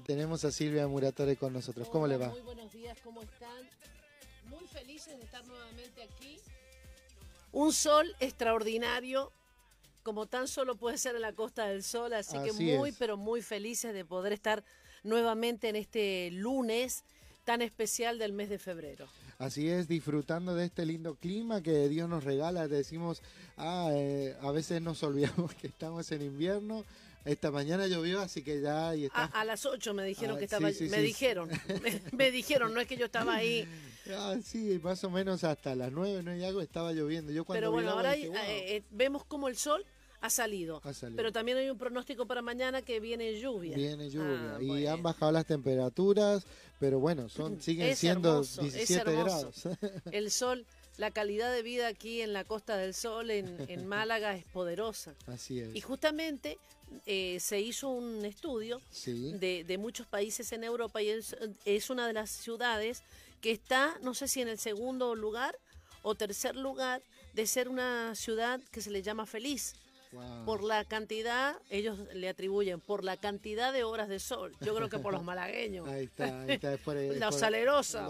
Tenemos a Silvia Muratore con nosotros. ¿Cómo le va? Muy buenos días, ¿cómo están? Muy felices de estar nuevamente aquí. Un sol extraordinario, como tan solo puede ser en la Costa del Sol, así, que muy, es. pero muy felices de poder estar nuevamente en este lunes tan especial del mes de febrero. Así es, disfrutando de este lindo clima que Dios nos regala. Decimos, ah, eh, a veces nos olvidamos que estamos en invierno. Esta mañana llovió, así que ya y está. Ah, a las 8 me dijeron Ah, que sí, estaba, sí, me sí. dijeron, me, me dijeron, no es que yo estaba ahí, Ah, sí, más o menos hasta las 9, 9 y algo estaba lloviendo. Yo cuando pero bueno, ahora dije, "Wow". eh, eh, vemos como el sol ha salido, Ha salido. pero también hay un pronóstico para mañana que viene lluvia. Viene lluvia Ah, y bueno. han bajado las temperaturas, pero bueno, son siguen Es siendo hermoso, es 17 hermoso. grados. El sol, la calidad de vida aquí en la Costa del Sol, en, en Málaga, es poderosa. Así es. Y justamente eh, se hizo un estudio Sí. de, de muchos países en Europa y es, es una de las ciudades que está, no sé si en el segundo lugar o tercer lugar, de ser una ciudad que se le llama feliz. Wow. Por la cantidad, ellos le atribuyen, por la cantidad de horas de sol. Yo creo que por los malagueños. Ahí está, ahí está. Es por, es La por- salerosa,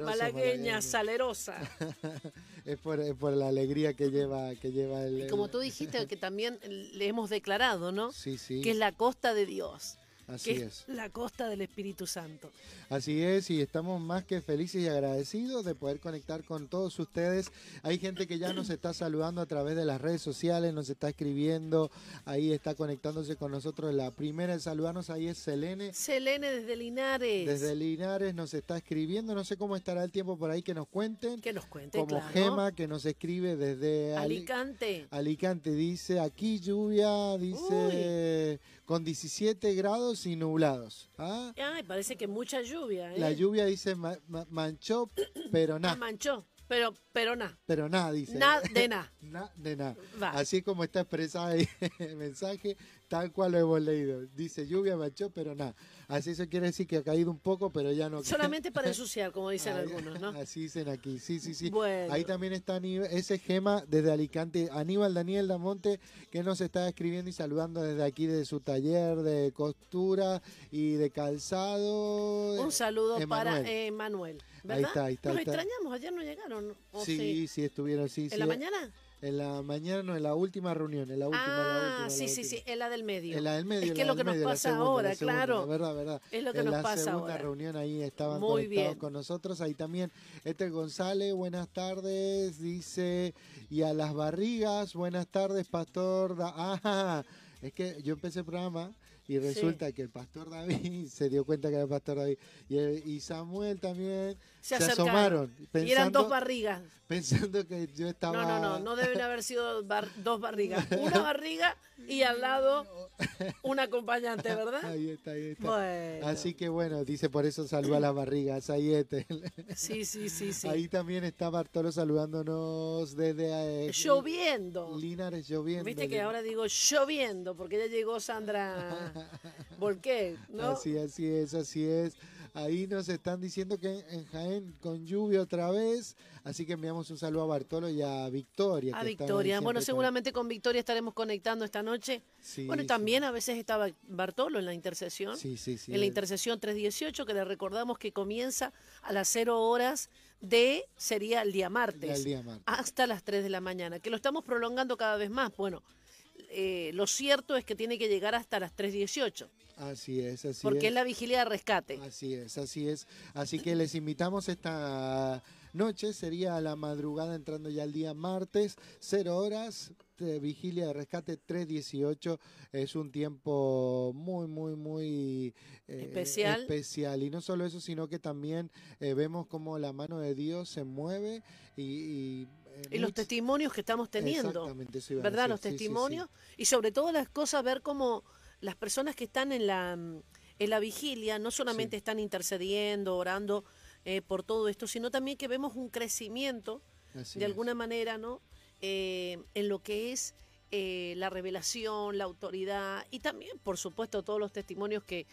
malagueña, salerosa. es, por, es por la alegría que lleva, que lleva el. Y como tú dijiste, que también le hemos declarado, ¿no? Sí, sí. Que es la costa de Dios. Así que es. la costa del Espíritu Santo. Así es, y estamos más que felices y agradecidos de poder conectar con todos ustedes. Hay gente que ya nos está saludando a través de las redes sociales, nos está escribiendo, ahí está conectándose con nosotros. La primera en saludarnos ahí es Selene. Selene desde Linares. Desde Linares nos está escribiendo, no sé cómo estará el tiempo por ahí que nos cuenten. que nos cuente, Como claro. Gema que nos escribe desde Ali- Alicante. Alicante, dice, aquí lluvia, dice, con 17 grados y nublados. ¿Ah? Ay, parece que mucha lluvia, ¿eh? La lluvia dice ma- ma- manchó, pero Ah, nada, manchó, pero, pero nada. pero nada, dice. Nada de nada. Na- de nada. Así es como está expresado ahí el mensaje, tal cual lo hemos leído. Dice lluvia, manchó, pero nada. Así eso quiere decir que ha caído un poco, pero ya no. Solamente para ensuciar, como dicen Ahí- algunos, ¿no? Así dicen aquí, sí, sí, sí. Bueno. Ahí también está Aníbal- ese Gema desde Alicante, Aníbal Daniel Damonte, que nos está escribiendo y saludando desde aquí, desde su taller de costura y de calzado. Un saludo para Emanuel. eh, Manuel. ¿verdad? Ahí está, ahí está, Nos ahí está. extrañamos, ayer no llegaron. ¿o Sí, sí, estuvieron, sí, ¿En sí. la mañana? En la mañana, no, en la última reunión, en la última. en la ah, última, en sí, la sí, última. sí, en la del medio. En la del medio. Es en que es la lo que nos medio, la pasa segunda, ahora, la segunda, claro. Verdad, verdad. Es lo que en nos la pasa segunda ahora. reunión ahí estaban Muy conectados bien. con nosotros. Ahí también Esther González, buenas tardes, dice. Y a las barrigas, buenas tardes, Pastor. Da- Ah, es que yo empecé el programa y resulta que el Pastor David se dio cuenta que era el Pastor David. Y, el- y Samuel también Se se, asomaron. Pensando, Y eran dos barrigas. pensando que yo estaba. No, no, no, no deben haber sido bar- dos barrigas. Una barriga y al lado un acompañante, ¿verdad? Ahí está, ahí está. Bueno. Así que bueno, dice por eso saluda a las barrigas. Ahí, este. Sí, sí, sí, sí. ahí también está Bartolo saludándonos desde eh, Lloviendo. Linares lloviendo. Viste que ahora digo lloviendo, porque ya llegó Sandra Volqué, ¿no? Así, así es, así es. Ahí nos están diciendo que en Jaén con lluvia otra vez. Así que enviamos un saludo a Bartolo y a Victoria. A que Victoria. Bueno, seguramente con Victoria estaremos conectando esta noche. Sí, bueno, y sí. también a veces estaba Bartolo en la intercesión. Sí, sí, sí. en la intercesión 318, que le recordamos que comienza a las 0 horas de, sería el día martes, el día martes. hasta las 3 de la mañana, que lo estamos prolongando cada vez más. Bueno, eh, lo cierto es que tiene que llegar hasta las 3.18, Así es, así porque es. es la vigilia de rescate. Así es, así es. Así que les invitamos esta noche, sería la madrugada entrando ya el día martes, 0 horas, de vigilia de rescate 318. Es un tiempo muy, muy, muy eh, Especial. especial. Y no solo eso, sino que también eh, vemos cómo la mano de Dios se mueve y... y, eh, Y los testimonios que estamos teniendo. ¿verdad? decir, Los sí, sí, sí. testimonios y sobre todo las cosas, ver cómo las personas que están en la, en la vigilia no solamente están intercediendo, orando eh, por todo esto, sino también que vemos un crecimiento Así de es. alguna manera, ¿no? Eh, en lo que es eh, la revelación, la autoridad y también, por supuesto, todos los testimonios que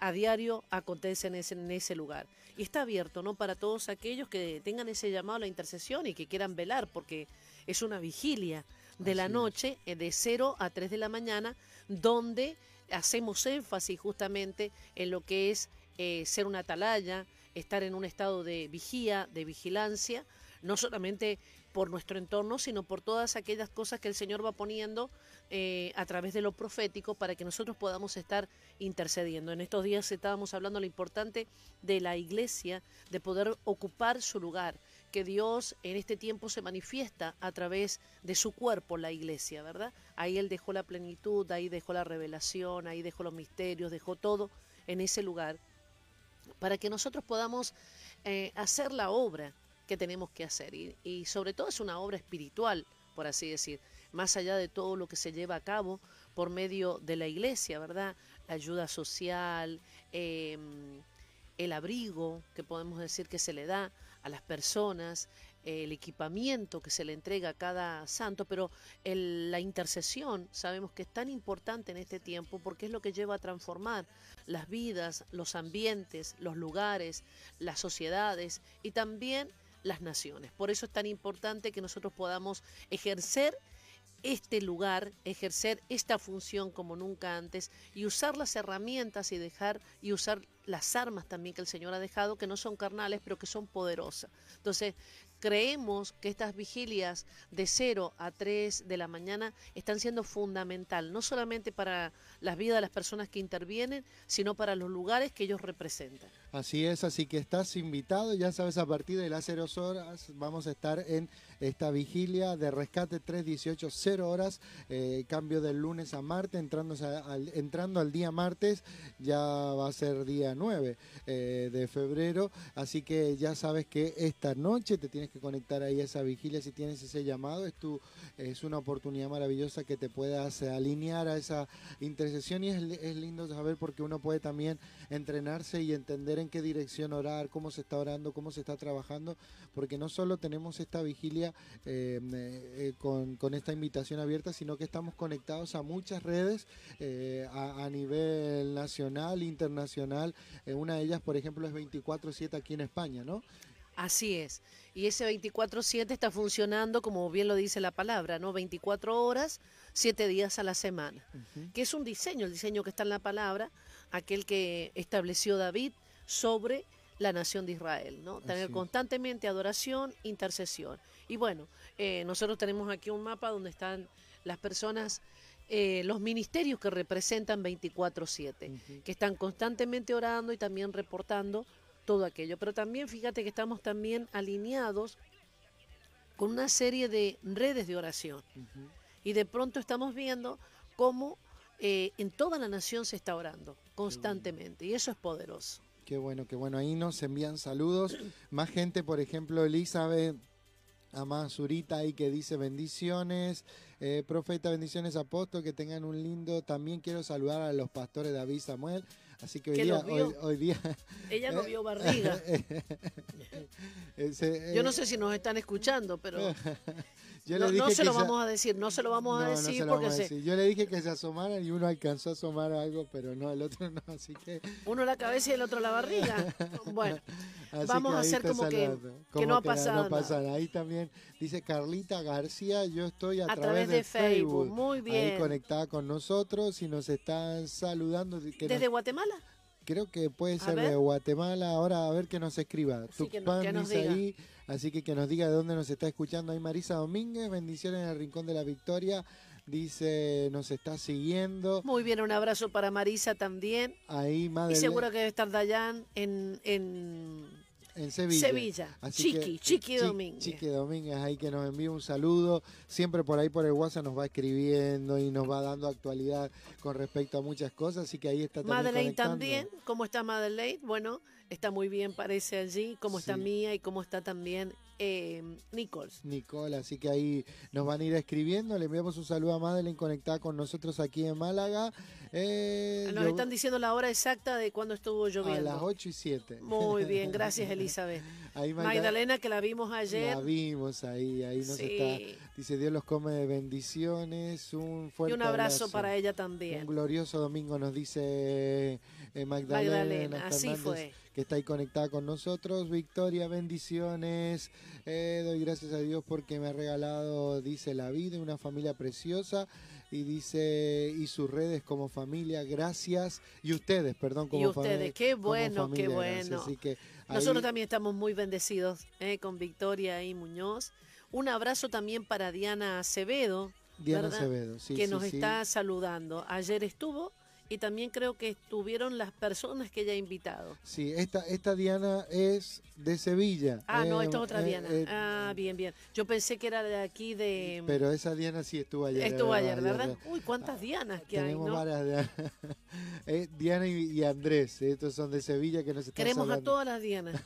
a diario acontecen en ese, en ese lugar. Y está abierto, ¿no? Para todos aquellos que tengan ese llamado a la intercesión y que quieran velar, porque es una vigilia de la Así noche, eh, de 0 a 3 de la mañana, donde hacemos énfasis justamente en lo que es eh, ser una atalaya, estar en un estado de vigía, de vigilancia, no solamente por nuestro entorno, sino por todas aquellas cosas que el Señor va poniendo eh, a través de lo profético para que nosotros podamos estar intercediendo. En estos días estábamos hablando lo importante de la iglesia, de poder ocupar su lugar, que Dios en este tiempo se manifiesta a través de su cuerpo, la iglesia, ¿verdad? Ahí Él dejó la plenitud, ahí dejó la revelación, ahí dejó los misterios, dejó todo en ese lugar, para que nosotros podamos eh, hacer la obra que tenemos que hacer. Y, sobre todo es una obra espiritual, por así decir, más allá de todo lo que se lleva a cabo por medio de la iglesia, ¿verdad? La ayuda social, em, el abrigo que podemos decir que se le da a las personas, el equipamiento que se le entrega a cada santo, pero la intercesión sabemos que es tan importante en este tiempo porque es lo que lleva a transformar las vidas, los ambientes, los lugares, las sociedades y también las naciones. Por eso es tan importante que nosotros podamos ejercer este lugar, ejercer esta función como nunca antes y usar las herramientas y dejar y usar las armas también que el Señor ha dejado, que no son carnales, pero que son poderosas. Entonces, creemos que estas vigilias de 0 a 3 de la mañana están siendo fundamental, no solamente para las vidas de las personas que intervienen, sino para los lugares que ellos representan. Así es, así que estás invitado, ya sabes, a partir de las 0 horas vamos a estar en esta vigilia de rescate 318, 0 horas, eh, cambio del lunes a martes, entrando al, entrando al día martes, ya va a ser día 9 eh, de febrero, así que ya sabes que esta noche te tienes que conectar ahí a esa vigilia si tienes ese llamado, es, tu, es una oportunidad maravillosa que te puedas alinear a esa intercesión y es, es lindo saber porque uno puede también entrenarse y entender en qué dirección orar, cómo se está orando, cómo se está trabajando, porque no solo tenemos esta vigilia eh, eh, con, esta invitación abierta, sino que estamos conectados a muchas redes eh, a, nivel nacional, internacional. una de ellas, por ejemplo, es 24-7 aquí en España, ¿no? Así es. Y ese 24/7 está funcionando, como bien lo dice la palabra, ¿no? 24 horas, 7 días a la semana. Que es un diseño, el diseño que está en la palabra, aquel que estableció David sobre la nación de Israel, ¿no? Tener constantemente adoración, intercesión. Y bueno, eh, nosotros tenemos aquí un mapa donde están las personas, eh, los ministerios que representan 24/7, que están constantemente orando y también reportando todo aquello. Pero también fíjate que estamos también alineados con una serie de redes de oración. Y de pronto estamos viendo cómo eh, en toda la nación se está orando constantemente. Y eso es poderoso. Qué bueno, qué bueno. Ahí nos envían saludos. Más gente, por ejemplo, Elizabeth Amazurita ahí que dice bendiciones. Eh, profeta, bendiciones, apóstol, que tengan un lindo. También quiero saludar a los pastores David Samuel. Así que hoy día, hoy, día, Ella no vio barriga. Yo no sé si nos están escuchando, pero no, se lo vamos a decir, no se lo vamos a decir porque Yo le dije que se asomaran y uno alcanzó a asomar algo, pero no, el otro no, así que... Uno la cabeza y el otro la barriga. Bueno, vamos a hacer como que, no ha pasado nada. Ahí también dice Carlita García, yo estoy a, través, de, Facebook, muy bien. Ahí conectada con nosotros y nos están saludando. ¿Desde Guatemala? Creo que puede ser de Guatemala. Ahora a ver que nos escriba. Que, diga. ahí Así que que nos diga de dónde nos está escuchando ahí Marisa Domínguez, bendiciones en el Rincón de la Victoria. Dice, nos está siguiendo. Muy bien, un abrazo para Marisa también. Ahí, madre. Y seguro que debe estar Dayan en, en en Sevilla. Sevilla. Chiqui, Chiqui Domínguez. Chiqui Domínguez, ahí que nos envía un saludo. Siempre por ahí por el WhatsApp nos va escribiendo y nos va dando actualidad con respecto a muchas cosas. Así que ahí está también. Madeleine también. ¿Cómo está Madeleine? Bueno, está muy bien, parece allí. ¿Cómo está Mía y cómo está también eh, Nicole. Nicole, así que ahí nos van a ir escribiendo. Le enviamos un saludo a Madeleine conectada con nosotros aquí en Málaga. Eh, nos están diciendo la hora exacta de cuando estuvo lloviendo. A las 8 y 7. Muy bien, gracias Elizabeth. Magdalena, que la vimos ayer. La vimos ahí, ahí nos está. Dice Dios los come de bendiciones. Un fuerte Y un abrazo, para ella también. Un glorioso domingo nos dice eh, Magdalena. Magdalena, así fue que está ahí conectada con nosotros. Victoria, bendiciones. Eh, doy gracias a Dios porque me ha regalado, dice la vida, una familia preciosa. y dice, y sus redes como familia, gracias. Y ustedes, perdón, como Y ustedes, qué bueno, qué bueno. Así que Nosotros también estamos muy bendecidos eh, con Victoria y Muñoz. Un abrazo también para Diana Acevedo, Diana ¿verdad? Acevedo, sí, que sí, nos sí. está saludando. Ayer estuvo y también creo que estuvieron las personas que ella ha invitado. Sí, esta, esta Diana es de Sevilla. Ah, no, eh, esta es otra eh, Diana. eh, ah, bien, bien. Yo pensé que era de aquí de... Pero esa Diana sí estuvo ayer. es estuvo ayer, verdad, ¿verdad? Uy, cuántas Dianas que hay, Tenemos ¿no? varias Diana. Eh, Diana y, y Andrés, estos son de Sevilla que nos están Queremos a todas las Dianas,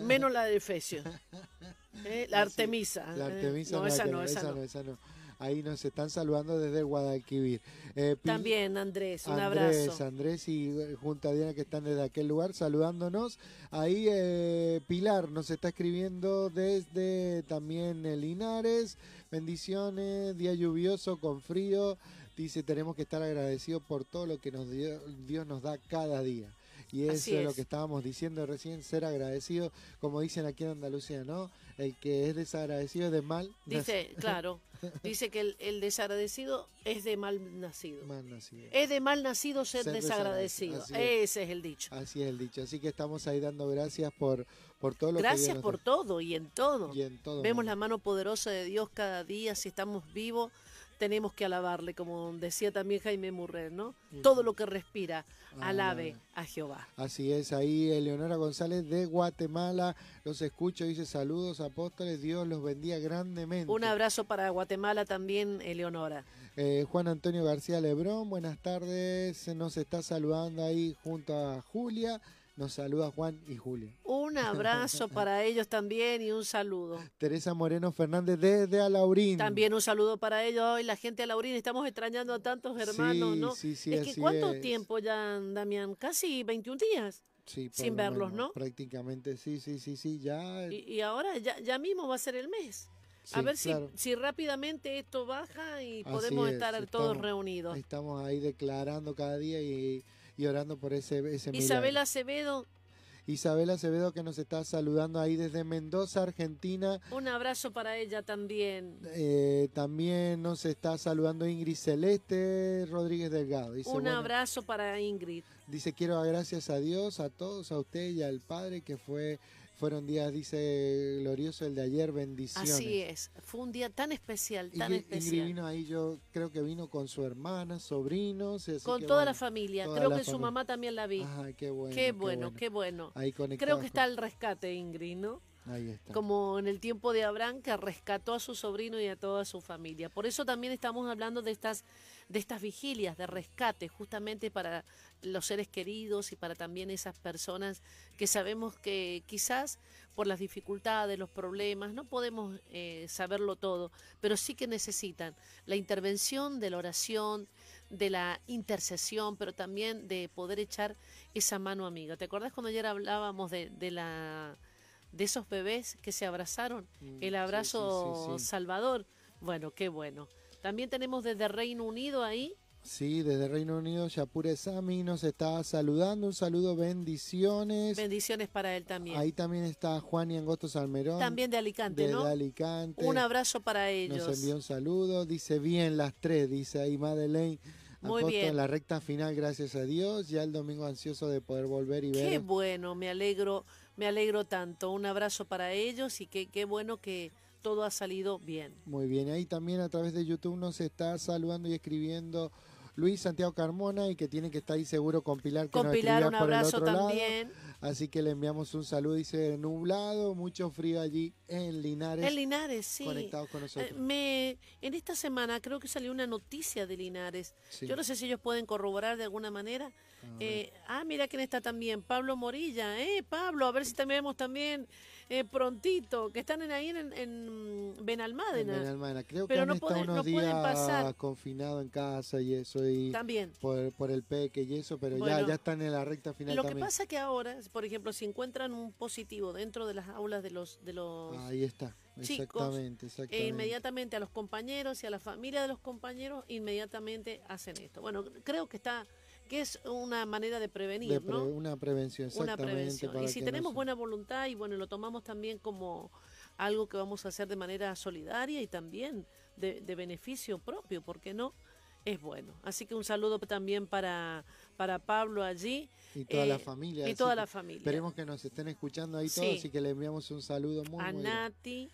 menos la de Efesio. La Artemisa. La. Artemisa no, no, la esa no, esa no. esa no. Ahí nos están saludando desde Guadalquivir. Eh, También, Andrés, un Andrés, abrazo. Andrés y eh, junto a Diana que están desde aquel lugar saludándonos. Ahí eh, Pilar nos está escribiendo desde también eh, Linares. Bendiciones, día lluvioso con frío. Dice, tenemos que estar agradecidos por todo lo que nos dio- Dios nos da cada día. Y eso es. lo que estábamos diciendo recién, ser agradecido, como dicen aquí en Andalucía, ¿no? El que es desagradecido es de mal Dice, claro, dice que el, el desagradecido es de mal nacido. nacido. Mal nacido. Es de mal nacido ser, Ser desagradecido. Ese es el dicho. Así es el dicho. Así que estamos ahí dando gracias por, por todo lo que Gracias nos por todo y en todo. Y en todo Vemos la mano poderosa de Dios cada día. Si estamos vivos, tenemos que alabarle, como decía también Jaime Murrer, ¿no? Todo lo que respira, alabe a Jehová. Así es, ahí Eleonora González de Guatemala los escucho, dice saludos apóstoles, Dios los bendiga grandemente. Un abrazo para Guatemala también, Eleonora. Eh, Juan Antonio García Lebrón, buenas tardes, nos está saludando ahí junto a Julia, nos saluda Juan y Julia. Un abrazo para ellos también y un saludo. Teresa Moreno Fernández desde Alaurín. También un saludo para ellos. Hoy la gente de Laurín, estamos extrañando a tantos hermanos, Sí, ¿no? sí, sí, es que ¿cuánto es. tiempo ya, Damián? Casi 21 días. Sí, sin lo verlos, menos, ¿no? Prácticamente, sí, sí, sí, sí, ya. Y, y ahora ya, ya mismo va a ser el mes. a sí, ver si, claro. si rápidamente esto baja y Así podemos es, estar todos estamos- reunidos. Estamos ahí declarando cada día y, y orando por ese, ese milagro. Isabel Acevedo, Isabel Acevedo que nos está saludando ahí desde Mendoza, Argentina. un abrazo para ella también. Eh, también nos está saludando Ingrid Celeste Rodríguez Delgado. Dice, Un bueno, abrazo para Ingrid. dice, quiero dar gracias a Dios, a todos, a usted y al Padre, que fue fueron días, dice, glorioso el de ayer, bendiciones. Así es. Fue un día tan especial, tan especial. vino ahí, yo creo que vino con su hermana, sobrinos. así Con que toda bueno. la familia. toda Creo la que su mamá también la vi. Qué bueno. qué bueno, qué bueno. Ahí Creo que está el rescate, Ingrid, ¿no? Ahí está. Como en el tiempo de Abraham, que rescató a su sobrino y a toda su familia. Por eso también estamos hablando de estas, de estas vigilias de rescate, justamente para los seres queridos y para también esas personas que sabemos que quizás por las dificultades, los problemas, no podemos eh, saberlo todo, pero sí que necesitan la intervención de la oración, de la intercesión, pero también de poder echar esa mano amiga. ¿Te acuerdas cuando ayer hablábamos de, de la de esos bebés que se abrazaron? Mm, El abrazo sí, sí, sí. salvador. Bueno, qué bueno. También tenemos desde Reino Unido ahí. Sí, desde Reino Unido, Yapure Sami nos está saludando. Un saludo, bendiciones. Bendiciones para él también. Ahí también está Juan y Angosto Salmerón. También de Alicante, desde ¿no? Alicante. Un abrazo para ellos. Nos envió un saludo. Dice bien las tres, dice ahí Madeleine. Muy bien. en la recta final, gracias a Dios. Ya el domingo ansioso de poder volver y Qué ver. bueno, me alegro, me alegro tanto. Un abrazo para ellos y qué, qué bueno que todo ha salido bien. Muy bien, ahí también a través de YouTube nos está saludando y escribiendo Luis Santiago Carmona y que tiene que estar ahí seguro con Pilar que Con nos Pilar, un por el abrazo otro lado. también. Así que le enviamos un saludo, dice nublado, mucho frío allí en Linares, En Linares, sí. conectados con Eh, nosotros. me, en esta semana creo que salió una noticia de Linares. Sí. Yo no sé si ellos pueden corroborar de alguna manera. A ver. Eh, ah, mira quién está también, Pablo Morilla. Eh, Pablo, a ver si también vemos también eh, prontito, que están en, ahí en, en En Benalmádena. Benalmádena. Creo Pero que han no estado pueden- unos no pueden días pasar. confinados en casa y eso, y También. por, por el peque y eso, pero ya, Bueno, ya están en la recta final Lo que pasa que ahora, por ejemplo, si encuentran un positivo dentro de las aulas de los, de los Ahí está, chicos, exactamente, e exactamente. inmediatamente a los compañeros y a la familia de los compañeros inmediatamente hacen esto. Bueno, creo que está que es una manera de prevenir, De pre- ¿no? Una prevención, Una exactamente. prevención. para Y si tenemos no buena voluntad y bueno, lo tomamos también como algo que vamos a hacer de manera solidaria y también de, de beneficio propio, ¿por qué no? es bueno. Así que un saludo también para, para Pablo allí. Y toda la familia. Y toda la familia. Esperemos que nos estén escuchando ahí todos y que le enviamos un saludo muy, A muy Nati,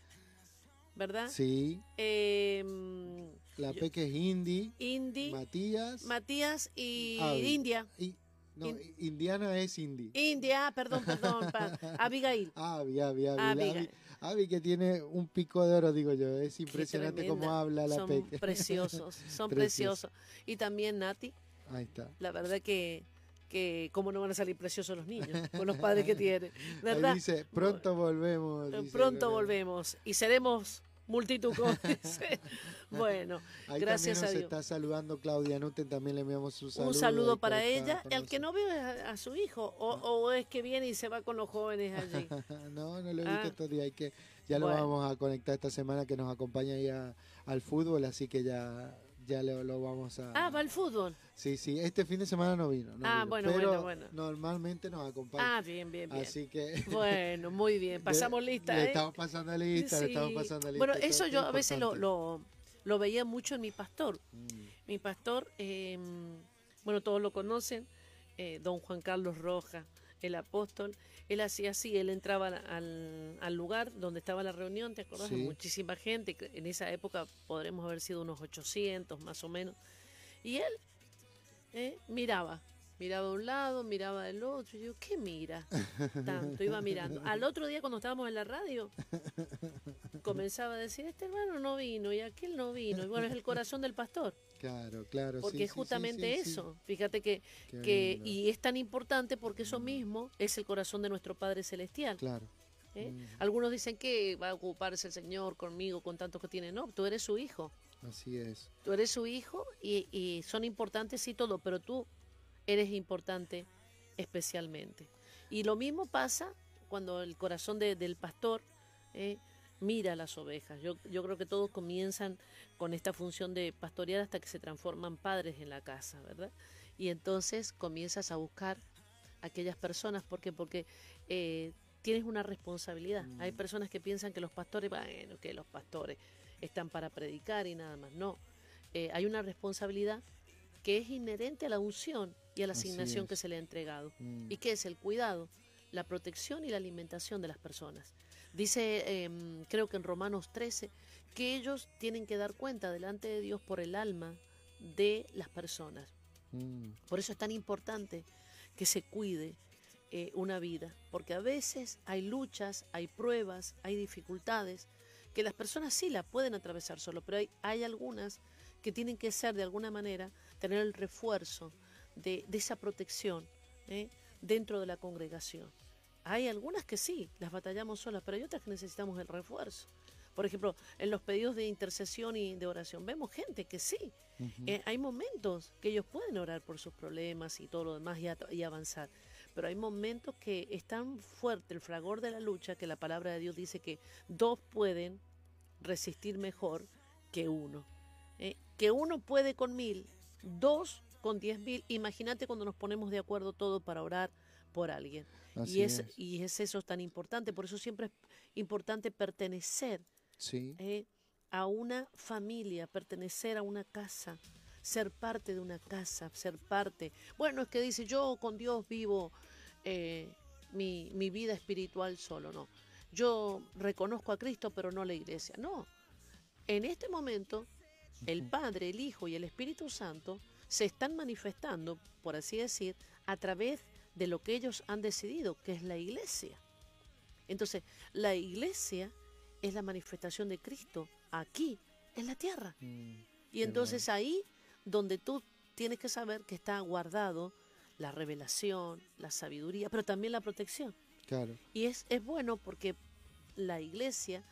¿verdad? Sí. Em, la Peque es Indy. Indy. Matías. Matías y India. Y, no, Indiana es Indy. India, perdón, perdón. Abigail. Avi, Avi, Avi. Avi, que tiene un pico de oro, digo yo. Es impresionante cómo habla la son Preciosos, son preciosos. Y también Nati. Ahí está. La verdad que que cómo no van a salir preciosos los niños con los padres que tienen, ¿verdad? dice, pronto volvemos. pronto volvemos y seremos multitud, Bueno, gracias a Dios. está saludando Claudia Nuten, también le enviamos un saludo. Un saludo para ella. El que no vio a, su hijo, o, es que viene y se va con los jóvenes allí. no, no lo he visto ah. todavía. Hay que, ya lo vamos a conectar esta semana que nos acompaña ya al fútbol, así que ya ya lo, vamos a... Ah, va al fútbol. Sí, sí, este fin de semana no vino. ah, bueno, bueno, bueno. Normalmente nos acompaña. Ah, bien, bien, bien. Así que... Bueno, muy bien, pasamos lista. ¿eh? estamos pasando lista, le estamos pasando lista. Bueno, eso yo a veces lo, lo, veía mucho en mi pastor. Mm. Mi pastor, em, bueno, todos lo conocen, eh, don Juan Carlos Roja, el apóstol él hacía así, él entraba al, lugar donde estaba la reunión, ¿te acordás? Muchísima gente, en esa época podremos haber sido unos 800 más o menos, y él eh, miraba, miraba de un lado, miraba del otro, y yo, ¿qué mira? Tanto, iba mirando. Al otro día cuando estábamos en la radio, comenzaba a decir, este hermano no vino y aquel no vino, y bueno, es el corazón del pastor. Claro, claro. Porque es justamente eso. Fíjate que, que y es tan importante porque eso mismo es el corazón de nuestro Padre Celestial. Claro. ¿Eh? Mm. Algunos dicen que va a ocuparse el Señor conmigo con tanto que tiene. No, tú eres su hijo. Así es. Tú eres su hijo y, y son importantes y todo, pero tú eres importante especialmente. Y lo mismo pasa cuando el corazón del pastor ¿eh? Mira las ovejas. Yo, yo creo que todos comienzan con esta función de pastorear hasta que se transforman padres en la casa, ¿verdad? Y entonces comienzas a buscar aquellas personas, ¿por qué? Porque eh, tienes una responsabilidad. Mm. Hay personas que piensan que los pastores, bueno, que los pastores están para predicar y nada más. No, eh, hay una responsabilidad que es inherente a la unción y a la asignación que se le ha entregado. Mm. ¿Y que es el cuidado, la protección y la alimentación de las personas? Dice, em, creo que en Romanos 13, que ellos tienen que dar cuenta delante de Dios por el alma de las personas. Mm. Por eso es tan importante que se cuide eh, una vida, porque a veces hay luchas, hay pruebas, hay dificultades, que las personas sí la pueden atravesar solo, pero hay, hay algunas que tienen que ser de alguna manera, tener el refuerzo de, esa protección ¿eh? dentro de la congregación. Hay algunas que sí, las batallamos solas, pero hay otras que necesitamos el refuerzo. Por ejemplo, en los pedidos de intercesión y de oración, vemos gente que sí, eh, hay momentos que ellos pueden orar por sus problemas y todo lo demás y, avanzar, pero hay momentos que es tan fuerte el fragor de la lucha que la palabra de Dios dice que dos pueden resistir mejor que uno. Eh, que uno puede con mil, dos con diez mil. Imagínate cuando nos ponemos de acuerdo todo para orar por alguien y es, y es eso tan importante, por eso siempre es importante pertenecer eh, a una familia, pertenecer a una casa, ser parte de una casa, ser parte. Bueno, es que dice, yo con Dios vivo eh, mi, mi vida espiritual solo, no. Yo reconozco a Cristo, pero no a la iglesia. No. En este momento, el Padre, el Hijo y el Espíritu Santo se están manifestando, por así decir, a través de lo que ellos han decidido, que es la iglesia. Entonces, la iglesia es la manifestación de Cristo aquí, en la tierra. Mm, y entonces ahí donde tú tienes que saber que está guardado la revelación, la sabiduría, pero también la protección. Claro. Y es, es bueno porque la iglesia,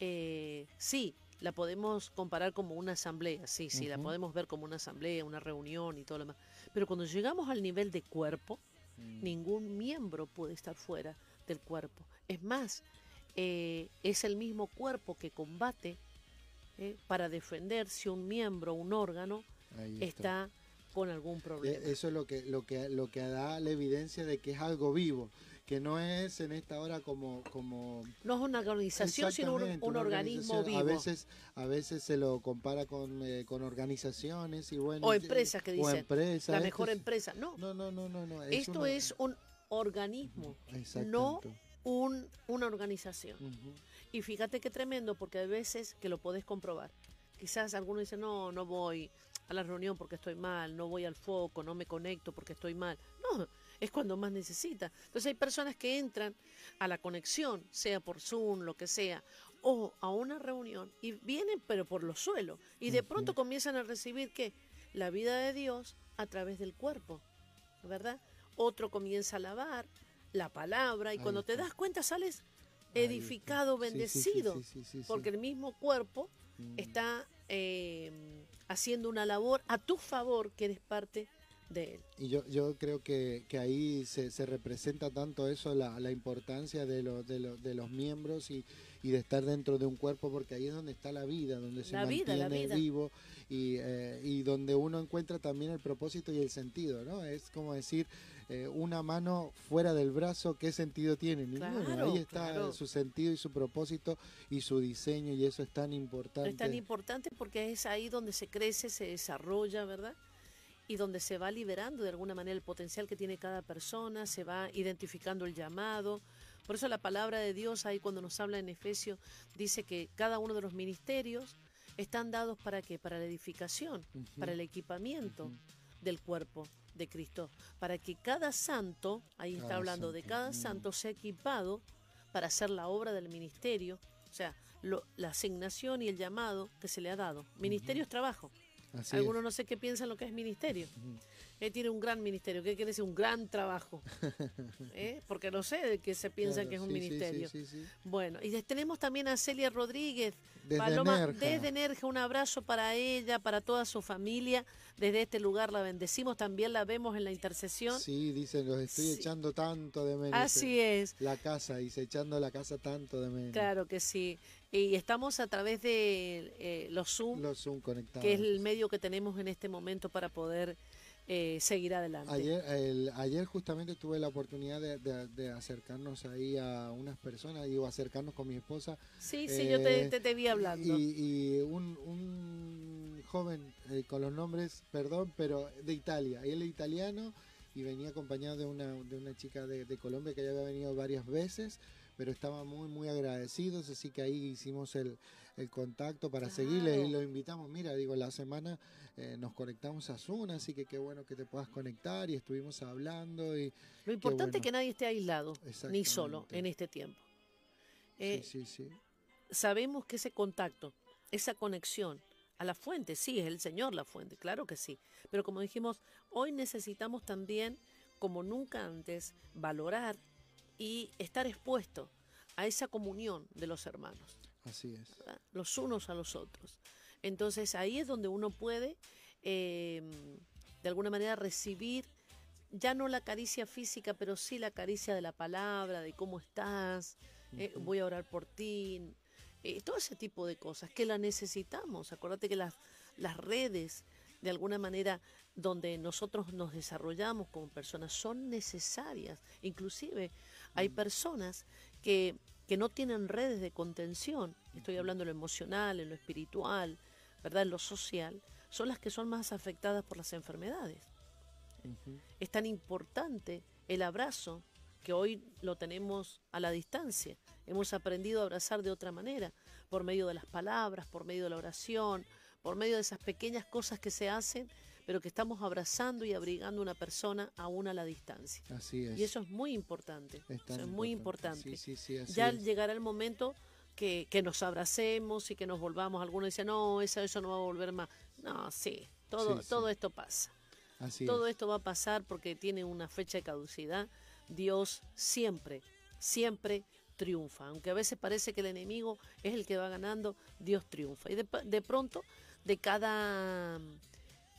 eh, sí, la podemos comparar como una asamblea, sí, sí, la podemos ver como una asamblea, una reunión y todo lo demás. Pero cuando llegamos al nivel de cuerpo. Ningún miembro puede estar fuera del cuerpo. Es más, eh, es el mismo cuerpo que combate eh, para defender si un miembro, un órgano, está. con algún problema. E, eso es lo que, lo que, lo que da la evidencia de que es algo vivo que no es en esta hora como... como no es una organización, sino un, organismo vivo. A veces, a veces se lo compara con, eh, con organizaciones y bueno... O empresas que dicen, la mejor empresa. No, no, no, no. no, Esto es un organismo, no un, una organización. Y fíjate qué tremendo, porque hay veces que lo podés comprobar. Quizás algunos dicen, no, no voy a la reunión porque estoy mal, no voy al foco, no me conecto porque estoy mal. No, es cuando más necesita. Entonces hay personas que entran a la conexión, sea por Zoom, lo que sea, o a una reunión y vienen pero por los suelos y de pronto comienzan a recibir que la vida de Dios a través del cuerpo, ¿verdad? Otro comienza a lavar la palabra y cuando te das cuenta sales edificado, bendecido, porque el mismo cuerpo mm. está eh, haciendo una labor a tu favor que eres parte de él. Y yo, yo creo que, que ahí se, se, representa tanto eso, la, la importancia de, lo, de, lo, de los miembros y, y, de estar dentro de un cuerpo, porque ahí es donde está la vida, donde se mantiene vivo y, eh, y donde uno encuentra también el propósito y el sentido, ¿no? Es como decir, eh, una mano fuera del brazo, ¿qué sentido tiene? Ninguno. Ahí está su sentido y su propósito y su diseño y eso es tan importante. Es tan importante porque es ahí donde se crece, se desarrolla, ¿verdad? Y donde se va liberando de alguna manera el potencial que tiene cada persona, se va identificando el llamado. Por eso la palabra de Dios ahí cuando nos habla en Efesios dice que cada uno de los ministerios están dados para qué? Para la edificación, para el equipamiento del cuerpo de Cristo, para que cada santo, ahí está hablando de cada mm. santo, sea equipado para hacer la obra del ministerio, o sea, la asignación y el llamado que se le ha dado. Ministerio es trabajo. Algunos no sé qué piensan lo que es ministerio. Él tiene un gran ministerio. ¿Qué quiere decir? Un gran trabajo. ¿Eh? Porque no sé de qué se piensa que es un ministerio. bueno, y tenemos también a Celia Rodríguez, desde Paloma, desde Nerja. Un abrazo para ella, para toda su familia. Desde este lugar la bendecimos. También la vemos en la intercesión. Sí, dicen, los estoy echando tanto de menos. Así es. La casa, dice, echando la casa tanto de menos. Claro que sí. Y estamos a través de eh, los Zoom, los Zoom conectados. que es el medio que tenemos en este momento para poder eh, seguir adelante. Ayer, ayer justamente tuve la oportunidad de, acercarnos ahí a unas personas, digo, acercarnos con mi esposa. Sí, sí, yo te, te, vi hablando. Y, un, joven eh, con los nombres, perdón, pero de Italia. Él es italiano y venía acompañado de una, de una chica de, de Colombia que ya había venido varias veces pero estaba muy, muy agradecidos, así que ahí hicimos el, contacto para seguirle y lo invitamos. Mira, digo, la semana eh, nos conectamos a Zoom, así que qué bueno que te puedas conectar y estuvimos hablando. y Lo importante es que nadie esté aislado, ni solo en este tiempo. sí, sí, sí. Sabemos que ese contacto, esa conexión, a la fuente, sí, es el Señor la fuente, claro que sí. Pero como dijimos, hoy necesitamos también, como nunca antes, valorar y estar expuesto a esa comunión de los hermanos. Así es. Los unos a los otros. Entonces ahí es donde uno puede, em, de alguna manera, recibir ya no la caricia física, pero sí la caricia de la palabra, de cómo estás, eh, voy a orar por ti, eh, todo ese tipo de cosas que la necesitamos. Acuérdate que las, las redes, de alguna manera, donde nosotros nos desarrollamos como personas, son necesarias. Inclusive hay personas que, no tienen redes de contención, estoy hablando en lo emocional, en lo espiritual, ¿verdad? en lo social, son las que son más afectadas por las enfermedades. Es tan importante el abrazo que hoy lo tenemos a la distancia. Hemos aprendido a abrazar de otra manera, por medio de las palabras, por medio de la oración, por medio de esas pequeñas cosas que se hacen pero que estamos abrazando y abrigando a una persona aún a la distancia. Así es. Y eso es muy importante. Es, muy importante. ya llegará el momento que, nos abracemos y que nos volvamos. Algunos dicen, no, eso, eso no va a volver más. No, sí, todo, todo esto pasa. Así todo esto va a pasar porque tiene una fecha de caducidad. Dios siempre, siempre triunfa. Aunque a veces parece que el enemigo es el que va ganando, Dios triunfa. Y de, de pronto, de cada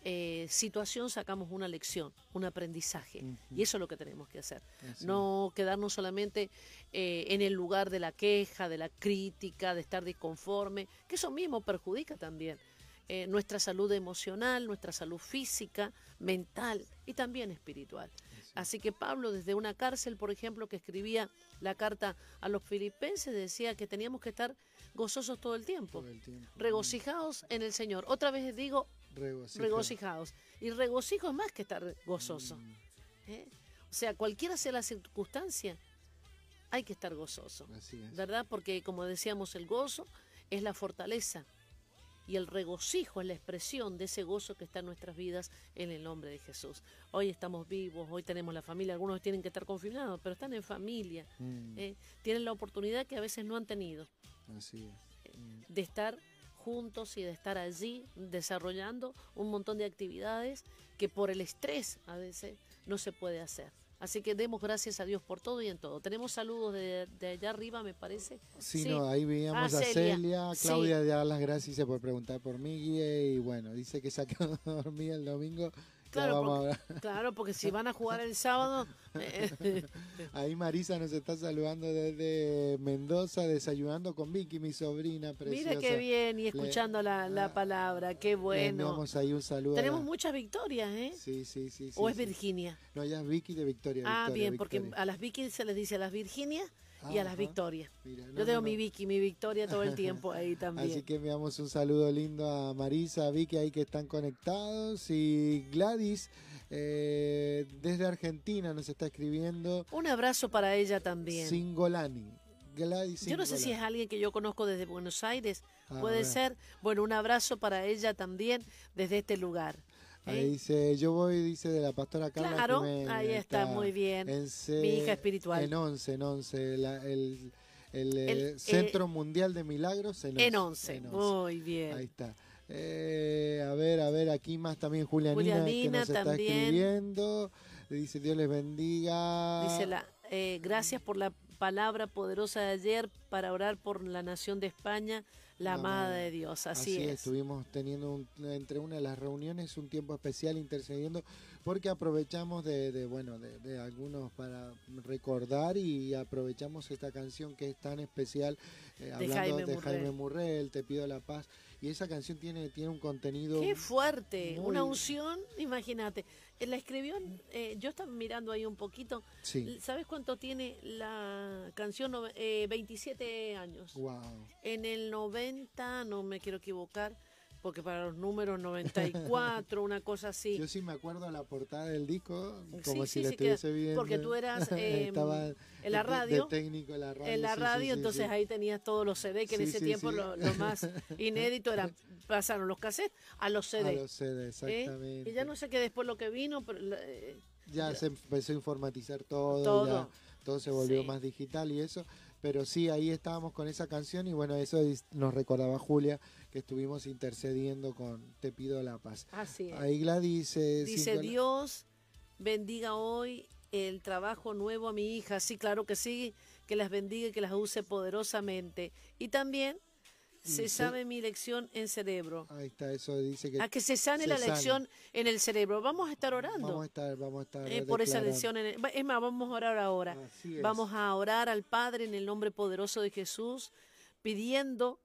eh, situación sacamos una lección, un aprendizaje. Y eso es lo que tenemos que hacer. No quedarnos solamente eh, en el lugar de la queja, de la crítica, de estar disconforme, que eso mismo perjudica también eh, nuestra salud emocional, nuestra salud física, mental y también espiritual. Así que Pablo, desde una cárcel, por ejemplo, que escribía la carta a los filipenses, decía que teníamos que estar gozosos todo el tiempo, Todo el tiempo. regocijados en el Señor. Otra vez digo, Regocijados. Y regocijo es más que estar gozoso. Mm, ¿eh? O sea, cualquiera sea la circunstancia, hay que estar gozoso. Así es. ¿verdad? Porque como decíamos, el gozo es la fortaleza y el regocijo es la expresión de ese gozo que está en nuestras vidas en el nombre de Jesús. Hoy estamos vivos, hoy tenemos la familia, algunos tienen que estar confinados, pero están en familia, Mm, ¿eh? tienen la oportunidad que a veces no han tenido Así es. Mm, de estar juntos y de estar allí desarrollando un montón de actividades que por el estrés a veces no se puede hacer. Así que demos gracias a Dios por todo y en todo. Tenemos saludos de, de allá arriba, me parece. Sí, Sí. no, ahí veíamos Ah, a Celia. Celia, Sí. Claudia de dar las gracias por preguntar por Miguel y bueno, dice que se quedó dormida el domingo. Ya Claro, vamos porque, hablar. claro, porque si van a jugar el sábado, eh, Ahí Marisa nos está saludando desde Mendoza, desayunando con Vicky, mi sobrina preciosa. mira qué bien y escuchando la, la ah, palabra, qué bueno. enviamos ahí un saludo. Tenemos la- muchas victorias, ¿eh? Sí, sí, sí. ¿O sí, es sí. Virginia? No, ella es Vicky de Victoria. ah, Victoria, bien, porque a las Vicky se les dice a las Virginia y a las Ajá. Victoria. Mira, no, Yo tengo no. mi Vicky, mi Victoria todo el tiempo ahí también. Así que enviamos un saludo lindo a Marisa, a Vicky ahí que están conectados y Gladys eh, desde Argentina nos está escribiendo Un abrazo para ella también. Singolani. Gladys Yo no sé si es alguien que yo conozco desde Buenos Aires. Ah, Puede bueno. ser. Bueno, un abrazo para ella también desde este lugar. Ahí ¿eh? dice, yo voy, dice de la pastora Carla. Claro, Jiménez, ahí está, muy bien. en C- Mi hija espiritual. En 11, en 11, la- el, el, eh, eh, Centro Mundial de Milagros en 11. En 11. en 11. Muy bien. Ahí está. Eh, a ver, a ver, aquí más también Julianina, Julianina que nos está también. escribiendo. Dice Dios les bendiga. Dice la, eh, gracias por la palabra poderosa de ayer para orar por la nación de España, la La amada amada. de Dios. Así, es. Estuvimos teniendo un- entre una de las reuniones un tiempo especial intercediendo porque aprovechamos de, de, bueno de, de algunos para recordar y aprovechamos esta canción que es tan especial eh, hablando Jaime de Murrell. Jaime Murrell, Te pido la paz y esa canción tiene tiene un contenido Qué fuerte, muy- una unción, imagínate. Eh, La escribió, eh, yo estaba mirando ahí un poquito. sí ¿Sabes cuánto tiene la canción? Eh, 27 años. wow En el 90, no me quiero equivocar, porque para los números 94, una cosa así. Yo sí me acuerdo la portada del disco, como sí, si la sí, que- estuviese viendo. porque tú eras, eh, Estaba en la de- de radio, técnico en la radio. en la radio, sí, entonces ahí tenías todos los CD, que en ese tiempo. Lo, lo más inédito era, pasaron los cassettes a los A CD. los CD, ¿eh? exactamente. Y ya no sé qué después lo que vino, pero la- eh, Ya se empezó a informatizar todo, Todo. ya todo se volvió más digital y eso. Pero sí, ahí estábamos con esa canción y bueno, eso es- nos recordaba Julia que estuvimos intercediendo con Te pido la paz. así es. Ahí Gladys eh, Dice Cinco- Dios bendiga hoy el trabajo nuevo a mi hija. Sí, claro que sí, que las bendiga y que las use poderosamente. Y también se sabe mi lección en cerebro. Ahí está, eso dice que A que se sane se la sane. lección en el cerebro. Vamos a estar orando vamos a estar, vamos a estar eh, por esa lección. en el- es más, vamos a orar ahora. Vamos a orar al Padre en el nombre poderoso de Jesús, pidiendo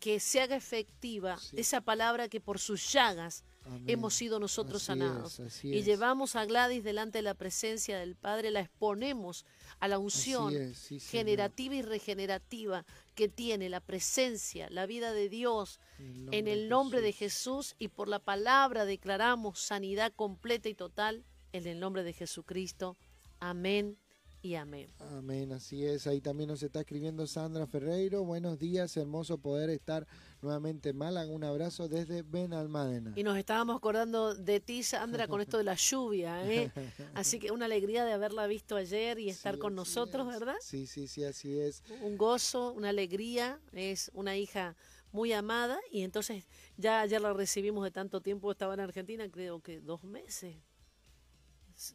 que se haga efectiva Sí. esa palabra que por sus llagas Amén. hemos sido nosotros Así sanados. es, y es. llevamos a Gladys delante de la presencia del Padre, la exponemos a la unción es, sí, generativa y regenerativa que tiene la presencia, la vida de Dios En en el nombre de Jesús y por la palabra declaramos sanidad completa y total en el nombre de Jesucristo. Amén y amén. Amén, así es. Ahí también nos está escribiendo Sandra Ferreiro. Buenos días, hermoso poder estar nuevamente en Málaga. Un abrazo desde Benalmádena. Y nos estábamos acordando de ti, Sandra, con esto de la lluvia. ¿eh? Así que una alegría de haberla visto ayer y estar Sí, con nosotros, es. ¿verdad? Sí, sí, sí, así es. Un gozo, una alegría. Es una hija muy amada y entonces ya ayer la recibimos de tanto tiempo, estaba en Argentina, creo que dos meses.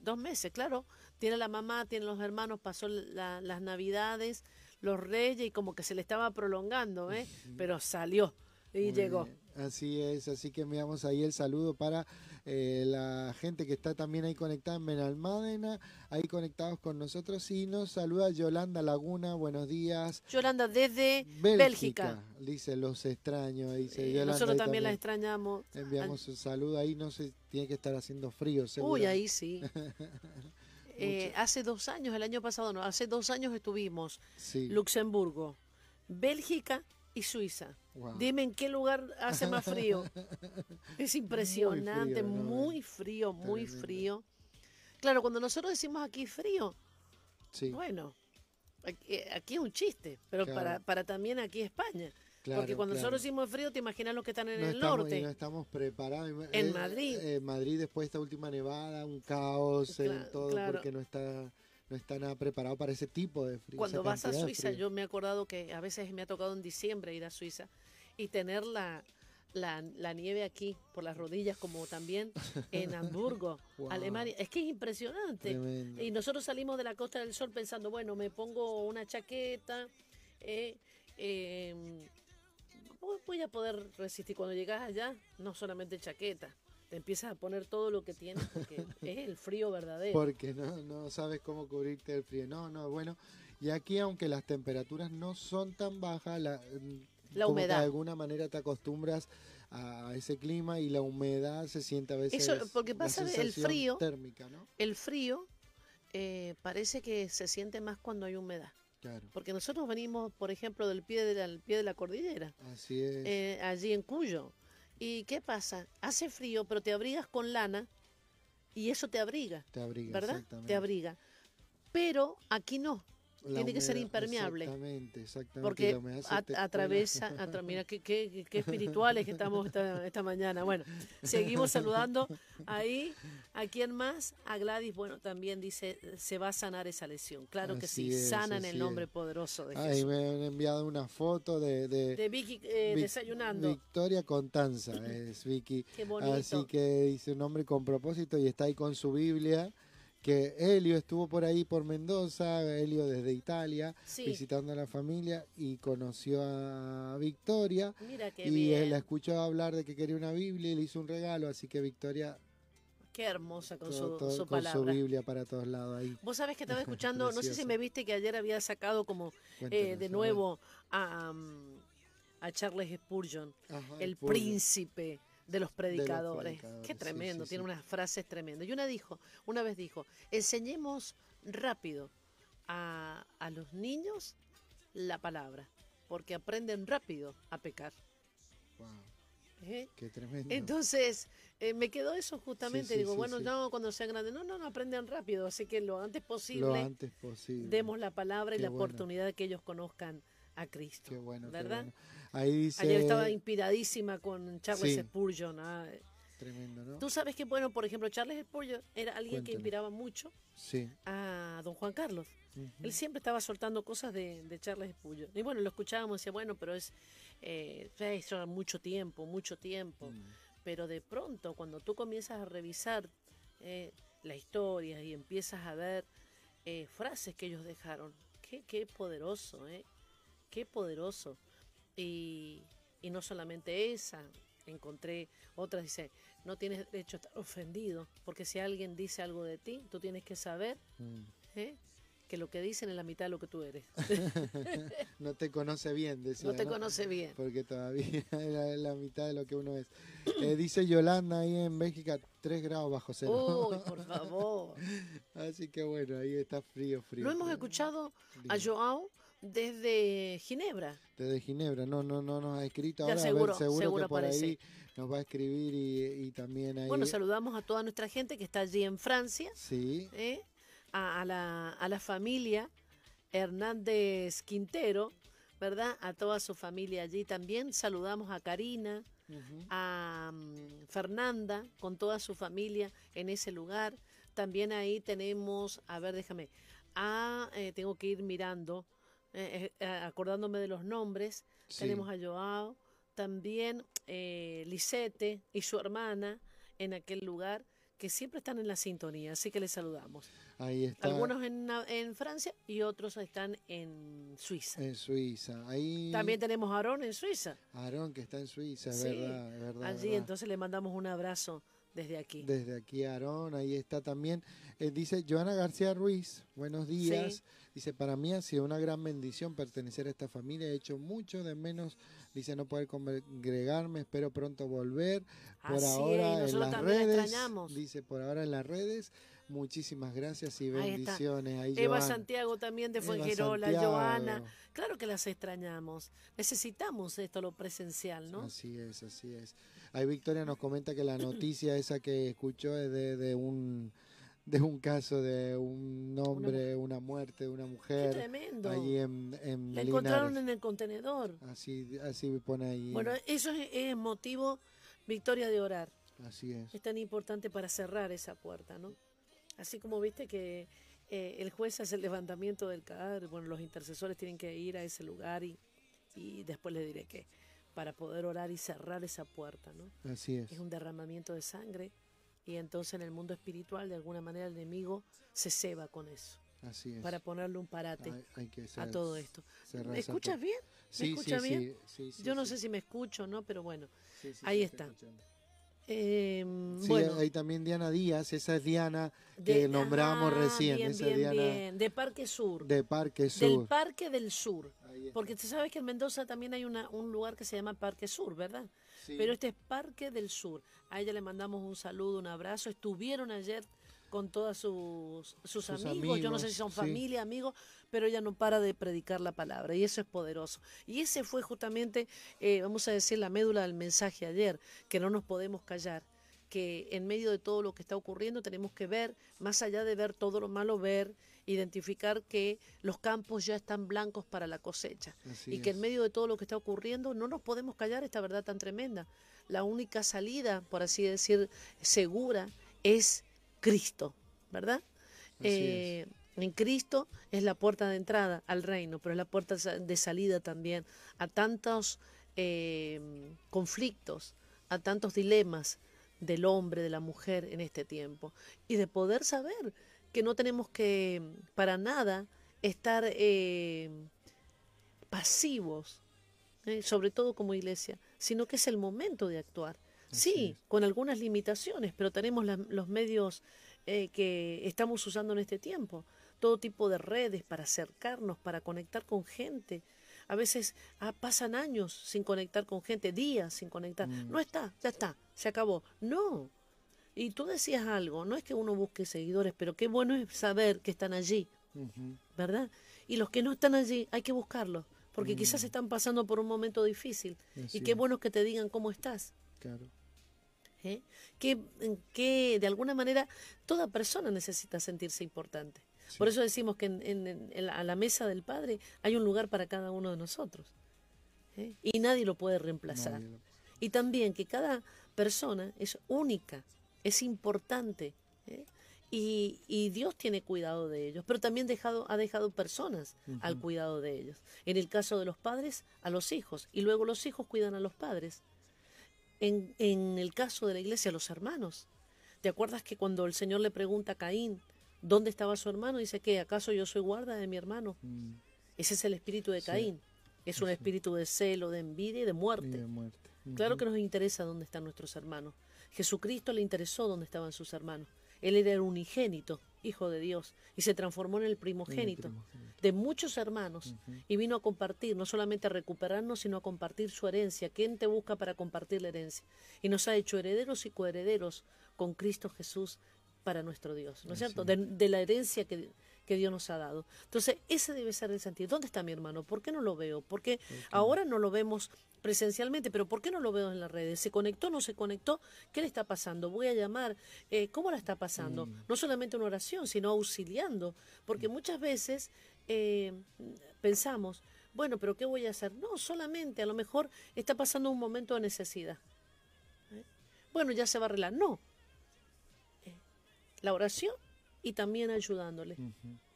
Dos meses, claro. Tiene la mamá, tiene los hermanos, pasó la- las navidades, los reyes y como que se le estaba prolongando, ¿eh? Pero salió y Muy llegó. bien. Así es, así que enviamos ahí el saludo para eh, la gente que está también ahí conectada en Benalmádena, ahí conectados con nosotros. Y nos saluda Yolanda Laguna, buenos días. Yolanda, desde Bélgica, Bélgica. dice, los extraño, dice Eh, Yolanda. nosotros también la extrañamos. Enviamos un saludo ahí, no sé, tiene que estar haciendo frío, seguro. Uy, ahí sí. Eh, hace dos años, el año pasado no, hace dos años estuvimos Sí. Luxemburgo, Bélgica y Suiza. Wow. Dime en qué lugar hace más frío. Es impresionante, ¿no? muy frío, muy frío. Claro, cuando nosotros decimos aquí frío, Sí, bueno, aquí, aquí es un chiste, pero Claro. para, para también aquí España. claro, Porque cuando claro. nosotros decimos frío, te imaginas los que están en no el estamos, y norte. no estamos preparados. En eh, Madrid. eh, Madrid después de esta última nevada, un caos en todo porque no está no está nada preparado para ese tipo de frío. Cuando vas a Suiza, yo me he acordado que a veces me ha tocado en diciembre ir a Suiza y tener la, la, la nieve aquí por las rodillas, como también en Hamburgo, Wow. Alemania. Es que es impresionante. Tremendo. Y nosotros salimos de la Costa del Sol pensando, bueno, me pongo una chaqueta, eh, eh, voy- voy a poder resistir. Cuando llegas allá, no solamente chaqueta, te empiezas a poner todo lo que tienes porque es el frío verdadero. Porque no, no sabes cómo cubrirte del frío. No, no, bueno. Y aquí, aunque las temperaturas no son tan bajas, la, humedad. de alguna manera te acostumbras a ese clima y la humedad se siente a veces. Eso, porque pasa el frío. térmica, ¿no? El frío eh, parece que se siente más cuando hay humedad. Claro, Porque nosotros venimos, por ejemplo, del pie de la, pie de la cordillera, así es. eh, allí en Cuyo. ¿Y qué pasa? Hace frío, pero te abrigas con lana y eso te abriga, te abriga, ¿verdad? Te abriga. Pero aquí no, La tiene que ser impermeable. Exactamente, exactamente. porque la te atra- mira qué, qué- qué espirituales que estamos esta, esta mañana. Bueno, seguimos saludando ahí. ¿A quién más? A Gladys, bueno, también dice, se va a sanar esa lesión. Claro que sí, es, sana en el nombre es. poderoso de Ay, Jesús. me han enviado una foto de, de, De Vicky eh, Vic- desayunando. Victoria Contanza, es Vicky. Qué bonito. Así que dice un nombre con propósito y está ahí con su Biblia. Que Helio estuvo por ahí por Mendoza, Helio desde Italia, Sí. visitando a la familia y conoció a Victoria. Mira qué y él la escuchó hablar de que quería una Biblia y le hizo un regalo. Así que Victoria Qué hermosa con, todo- su, todo- su con palabra. su Biblia para todos lados ahí. Vos sabés que estaba escuchando, no sé si me viste que ayer había sacado como eh, de nuevo a, um, a Charles Spurgeon, Ajá, el príncipe de los predicadores. Qué tremendo, sí, tiene sí. unas frases tremendas. Y una dijo, una vez dijo, enseñemos rápido a, a los niños la palabra, porque aprenden rápido a pecar. Wow, ¿eh? qué tremendo. Entonces, eh, me quedó eso justamente. sí, Digo, sí, bueno, no, cuando sean grandes, no, no, no aprenden rápido, así que lo antes Lo posible antes posible. demos la palabra y la oportunidad de que ellos conozcan a Cristo. Qué bueno, qué ¿Verdad? bueno. Ahí dice. Ayer estaba inspiradísima con Charles Sí. Spurgeon. ah. Tremendo, ¿no? Tú sabes que, bueno, por ejemplo, Charles Spurgeon era alguien que inspiraba mucho Sí. a don Juan Carlos. Él siempre estaba soltando cosas de, de Charles Spurgeon. Y bueno, lo escuchábamos y decía, bueno, pero es eh, eso mucho tiempo, mucho tiempo. Mm. Pero de pronto, cuando tú comienzas a revisar eh, la historia y empiezas a ver eh, frases que ellos dejaron, qué, qué poderoso, ¿eh? Qué poderoso. Y, y no solamente esa, encontré otras, dice, no tienes derecho a estar ofendido, porque si alguien dice algo de ti, tú tienes que saber Mm. ¿eh? que lo que dicen es la mitad de lo que tú eres. No te conoce bien, decía. No te conoce bien. Porque todavía era la mitad de lo que uno es. Eh, dice Yolanda ahí en Bélgica, 3 grados bajo cero. Uy, por favor. Así que bueno, ahí está frío, frío. No hemos frío. escuchado a. Joao desde Ginebra. Desde Ginebra, no, no, no nos ha escrito Ya ahora. seguro, a ver, seguro, seguro que por aparece. ahí nos va a escribir y, y también ahí. Bueno, saludamos a toda nuestra gente que está allí en Francia, Sí, ¿eh? a, a la, a la familia Hernández Quintero, ¿verdad? A toda su familia allí también. Saludamos a Karina, a mm, Fernanda, con toda su familia en ese lugar. También ahí tenemos, a ver, déjame, a, eh, tengo que ir mirando, eh, eh, acordándome de los nombres. sí. Tenemos a Joao, también eh, Lisette y su hermana en aquel lugar, que siempre están en la sintonía, así que les saludamos. Ahí está. Algunos en, en Francia y otros están en Suiza. En Suiza. Ahí. También tenemos a Aarón en Suiza. Aarón, que está en Suiza, es Sí, verdad, es verdad. Allí, verdad. entonces le mandamos un abrazo desde aquí. Desde aquí Aarón, ahí está también. Eh, dice Joana García Ruiz, buenos días. Sí. Dice, para mí ha sido una gran bendición pertenecer a esta familia. He hecho mucho de menos, dice, no poder congregarme, espero pronto volver. Por Así es, ahora en las redes, extrañamos. dice, por ahora en las redes, Muchísimas gracias y bendiciones. Ahí Eva Joan. Santiago también de Fuengirola. Joana. Claro que las extrañamos. Necesitamos esto, lo presencial, ¿no? Así es, así es. Ahí Victoria nos comenta que la noticia esa que escuchó es de, de un de un caso de un hombre, una, muerte de una Qué mujer tremendo. allí en, en La encontraron Linares. en el contenedor. Así, así pone ahí. Bueno, eso es, es motivo, Victoria, de orar. así es. Es tan importante para cerrar esa puerta, ¿no? Así como viste que eh, el juez hace el levantamiento del cadáver, bueno, los intercesores tienen que ir a ese lugar y, y después les diré que para poder orar y cerrar esa puerta, ¿no? Así es. Es un derramamiento de sangre y entonces en el mundo espiritual de alguna manera el enemigo se ceba con eso Así es. para ponerle un parate Hay, hay que a todo esto. ¿Me escuchas bien? ¿Me Sí, escucha sí, bien? sí, Yo no sé si me escucho, ¿no? Pero bueno. sí, sí, ahí está. escuchando. Eh, Sí, bueno, hay también Diana Díaz, esa es Diana de- que nombramos Ah, recién, bien, esa bien, Diana bien. De Parque Sur. de Parque Del Sur. Parque del Sur. Porque tú sabes que en Mendoza también hay una, un lugar que se llama Parque Sur, ¿verdad? Sí. Pero este es Parque del Sur. A ella le mandamos un saludo, un abrazo. Estuvieron ayer con todos sus, sus, Sus amigos. Yo no sé si son sí. familia, amigos, pero ella no para de predicar la palabra y eso es poderoso. Y ese fue justamente, eh, vamos a decir, la médula del mensaje ayer, que no nos podemos callar que en medio de todo lo que está ocurriendo tenemos que ver, más allá de ver todo lo malo, ver, identificar que los campos ya están blancos para la cosecha Así y que en medio de todo lo que está ocurriendo no nos podemos callar esta verdad tan tremenda. La única salida, por así decir, segura es Cristo, ¿verdad? Eh, en Cristo es la puerta de entrada al reino, pero es la puerta de salida también a tantos eh, conflictos, a tantos dilemas del hombre, de la mujer en este tiempo. Y de poder saber que no tenemos que para nada estar eh, pasivos, sobre todo como iglesia, sino que es el momento de actuar. Sí, es. con algunas limitaciones, pero tenemos la- los medios eh, que estamos usando en este tiempo, todo tipo de redes para acercarnos, para conectar con gente. A veces ah, pasan años sin conectar con gente, días sin conectar. Mm. No está, ya está, se acabó. No. Y tú decías algo, no es que uno busque seguidores, pero qué bueno es saber que están allí. ¿verdad? Y los que no están allí, hay que buscarlos, porque quizás están pasando por un momento difícil. Mm. Así y qué es. bueno que te digan cómo estás. Claro. ¿Eh? Que, que de alguna manera toda persona necesita sentirse importante. Sí. Por eso decimos que en, en- en la- a la mesa del Padre hay un lugar para cada uno de nosotros. ¿eh? Y nadie lo puede reemplazar. Lo- Y también que cada persona es única, es importante. ¿eh? Y, y Dios tiene cuidado de ellos, pero también dejado, ha dejado personas al cuidado de ellos. En el caso de los padres, a los hijos, y luego los hijos cuidan a los padres. En, en el caso de la iglesia, los hermanos. ¿Te acuerdas que cuando el Señor le pregunta a Caín dónde estaba su hermano, dice que acaso yo soy guarda de mi hermano? Mm, Ese es el espíritu de Sí. Caín. Es un espíritu de celo, de envidia y de y muerte. Claro que nos interesa dónde están nuestros hermanos. Jesucristo le interesó dónde estaban sus hermanos. Él era el unigénito, hijo de Dios, y se transformó en el primogénito de muchos hermanos y vino a compartir, no solamente a recuperarnos, sino a compartir su herencia. ¿Quién te busca para compartir la herencia? Y nos ha hecho herederos y coherederos con Cristo Jesús para nuestro Dios, ¿no es cierto? De, de la herencia que, que Dios nos ha dado. Entonces, ese debe ser el sentido. ¿Dónde está mi hermano? ¿Por qué no lo veo? Porque ahora no lo vemos presencialmente, pero ¿por qué no lo veo en las redes? ¿Se conectó no se conectó? ¿Qué le está pasando? Voy a llamar. Eh, ¿Cómo la está pasando? Mm. No solamente una oración, sino auxiliando. Porque muchas veces eh, pensamos, bueno, pero ¿qué voy a hacer? No, solamente a lo mejor está pasando un momento de necesidad. ¿Eh? Bueno, ya se va a arreglar. No. La oración y también ayudándole.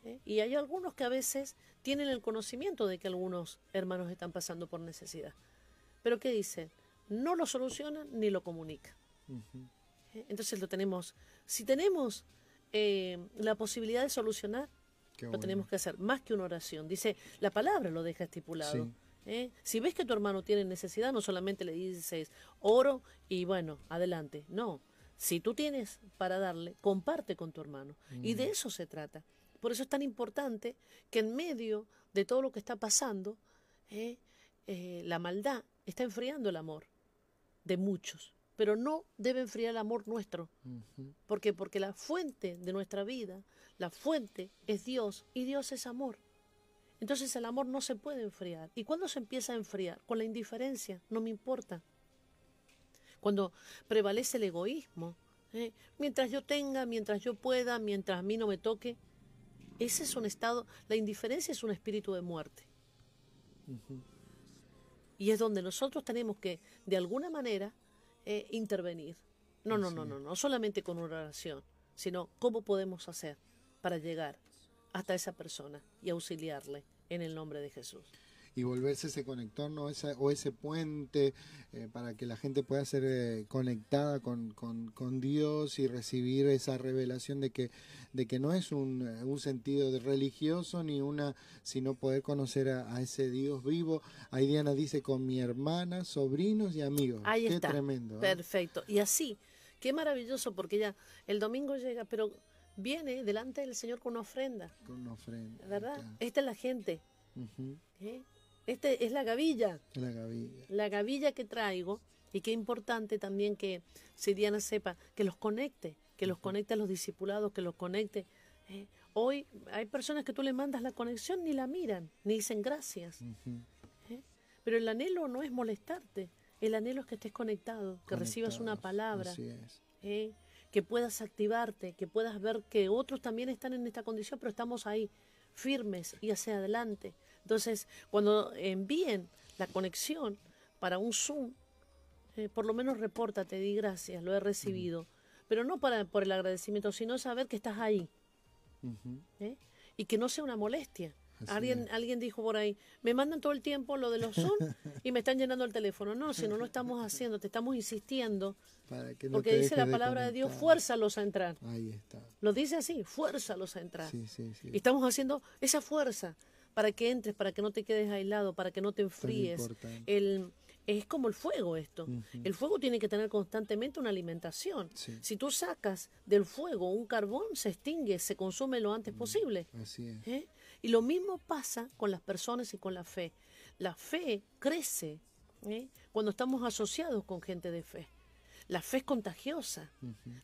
¿eh? Y hay algunos que a veces tienen el conocimiento de que algunos hermanos están pasando por necesidad. Pero ¿qué dicen? No lo solucionan ni lo comunican. ¿eh? Entonces lo tenemos, si tenemos eh, la posibilidad de solucionar, Qué lo bueno. tenemos que hacer más que una oración. Dice, la palabra lo deja estipulado. Sí. ¿eh? Si ves que tu hermano tiene necesidad, no solamente le dices oro y bueno, adelante. No. Si tú tienes para darle, comparte con tu hermano. Y Mm. de eso se trata. Por eso es tan importante que en medio de todo lo que está pasando, ¿eh? Eh, la maldad está enfriando el amor de muchos. pero no debe enfriar el amor nuestro. ¿Por qué? Porque la fuente de nuestra vida, la fuente es Dios y Dios es amor. Entonces el amor no se puede enfriar. ¿Y cuándo se empieza a enfriar? Con la indiferencia, no me importa. Cuando prevalece el egoísmo, ¿eh? mientras yo tenga, mientras yo pueda, mientras a mí no me toque, ese es un estado, la indiferencia es un espíritu de muerte. Y es donde nosotros tenemos que, de alguna manera, eh, intervenir. No, no, no, no, no solamente con una oración, sino cómo podemos hacer para llegar hasta esa persona y auxiliarle en el nombre de Jesús. Y volverse ese conector ¿no? Esa, o ese puente eh, para que la gente pueda ser eh, conectada con, con, Dios y recibir esa revelación de que, de que no es un, eh, un sentido de religioso ni una, sino poder conocer a, ese Dios vivo. Ahí Diana dice con mi hermana, sobrinos y amigos. Ahí qué está. tremendo. Perfecto. Y así, qué maravilloso porque ya el domingo llega, pero viene delante del Señor con una ofrenda. Con una ofrenda. ¿Verdad? Esta es la gente. ¿Eh? Este es la gavilla. La gavilla. La gavilla que traigo. Y qué importante también que si Diana sepa, que los conecte, que los conecte a los discipulados, que los conecte. ¿eh? Hoy hay personas que tú le mandas la conexión ni la miran, ni dicen gracias. ¿eh? Pero el anhelo no es molestarte, el anhelo es que estés conectado, que recibas una palabra. Así es que puedas activarte, que puedas ver que otros también están en esta condición, pero estamos ahí firmes y hacia adelante. Entonces, cuando envíen la conexión para un Zoom, eh, por lo menos repórtate, di gracias, lo he recibido. Pero no para, por el agradecimiento, sino saber que estás ahí. ¿eh? Y que no sea una molestia. Alguien, alguien dijo por ahí, me mandan todo el tiempo lo de los Zoom y me están llenando el teléfono. No, si no lo estamos haciendo, te estamos insistiendo. porque dice la palabra de, Dios, fuérzalos a entrar. Ahí está. Lo dice así, fuérzalos a entrar. Y estamos haciendo esa fuerza para que entres, para que no te quedes aislado, para que no te enfríes. El, es como el fuego esto. El fuego tiene que tener constantemente una alimentación. Si tú sacas del fuego un carbón, se extingue, se consume lo antes posible. Así es. ¿Eh? Y lo mismo pasa con las personas y con la fe. La fe crece ¿eh? cuando estamos asociados con gente de fe. La fe es contagiosa,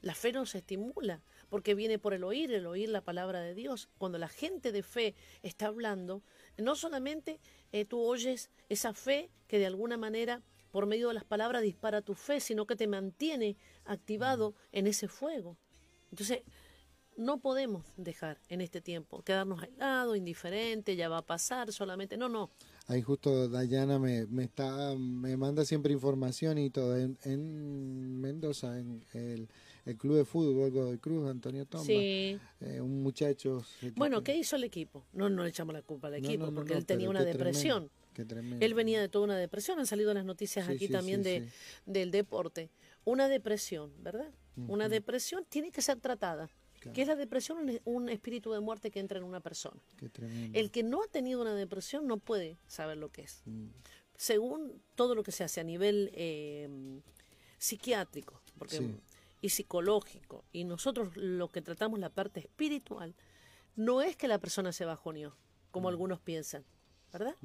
la fe nos estimula, porque viene por el oír, el oír la palabra de Dios. Cuando la gente de fe está hablando, no solamente eh, tú oyes esa fe que de alguna manera por medio de las palabras dispara tu fe, sino que te mantiene activado en ese fuego. Entonces, no podemos dejar en este tiempo quedarnos aislados, indiferentes, ya va a pasar, solamente no, no. Ahí justo Dayana me, me está me manda siempre información y todo en, Mendoza en el, club de fútbol Godoy Cruz Antonio Tomba. Sí. Eh, un muchacho Bueno, ¿qué hizo el equipo? No no le echamos la culpa al equipo porque él tenía una depresión. Él venía de toda una depresión, han salido las noticias aquí también de, del deporte. Una depresión, ¿verdad? Una depresión tiene que ser tratada. ¿Qué es la depresión? Un, espíritu de muerte que entra en una persona. El que no ha tenido una depresión no puede saber lo que es. Mm. Según todo lo que se hace a nivel eh, psiquiátrico y psicológico, y nosotros lo que tratamos la parte espiritual, no es que la persona se bajoneó, como mm. algunos piensan. ¿verdad?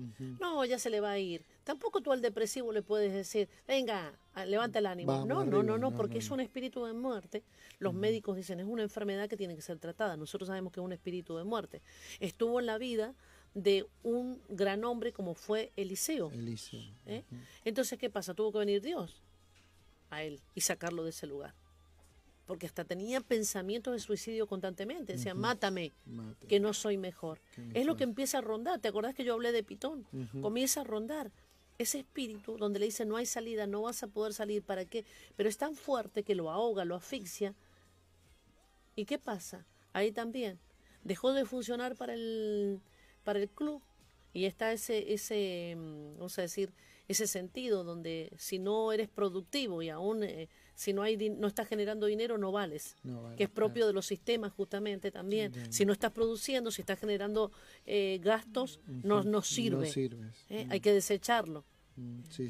No, ya se le va a ir. Tampoco tú al depresivo le puedes decir, venga, levanta el ánimo. no, no, no, no, porque es un espíritu de muerte. Los médicos dicen, es una enfermedad que tiene que ser tratada. Nosotros sabemos que es un espíritu de muerte. Estuvo en la vida de un gran hombre como fue Eliseo. Eliseo. ¿eh? Entonces, ¿qué pasa? Tuvo que venir Dios a él y sacarlo de ese lugar porque hasta tenía pensamientos de suicidio constantemente. Decía, mátame, que no soy mejor. Es lo que empieza a rondar. ¿Te acordás que yo hablé de Pitón? Comienza a rondar ese espíritu donde le dice, no hay salida, no vas a poder salir, ¿para qué? Pero es tan fuerte que lo ahoga, lo asfixia. ¿Y qué pasa? Ahí también. Dejó de funcionar para el, para el club y está ese, ese, mm, vamos a decir, ese sentido donde si no eres productivo y aún eh, si no hay no estás generando dinero no vales, que es propio de los sistemas justamente también. Si no estás produciendo, si estás generando eh, gastos, no, no sirve. ¿eh? Hay que desecharlo.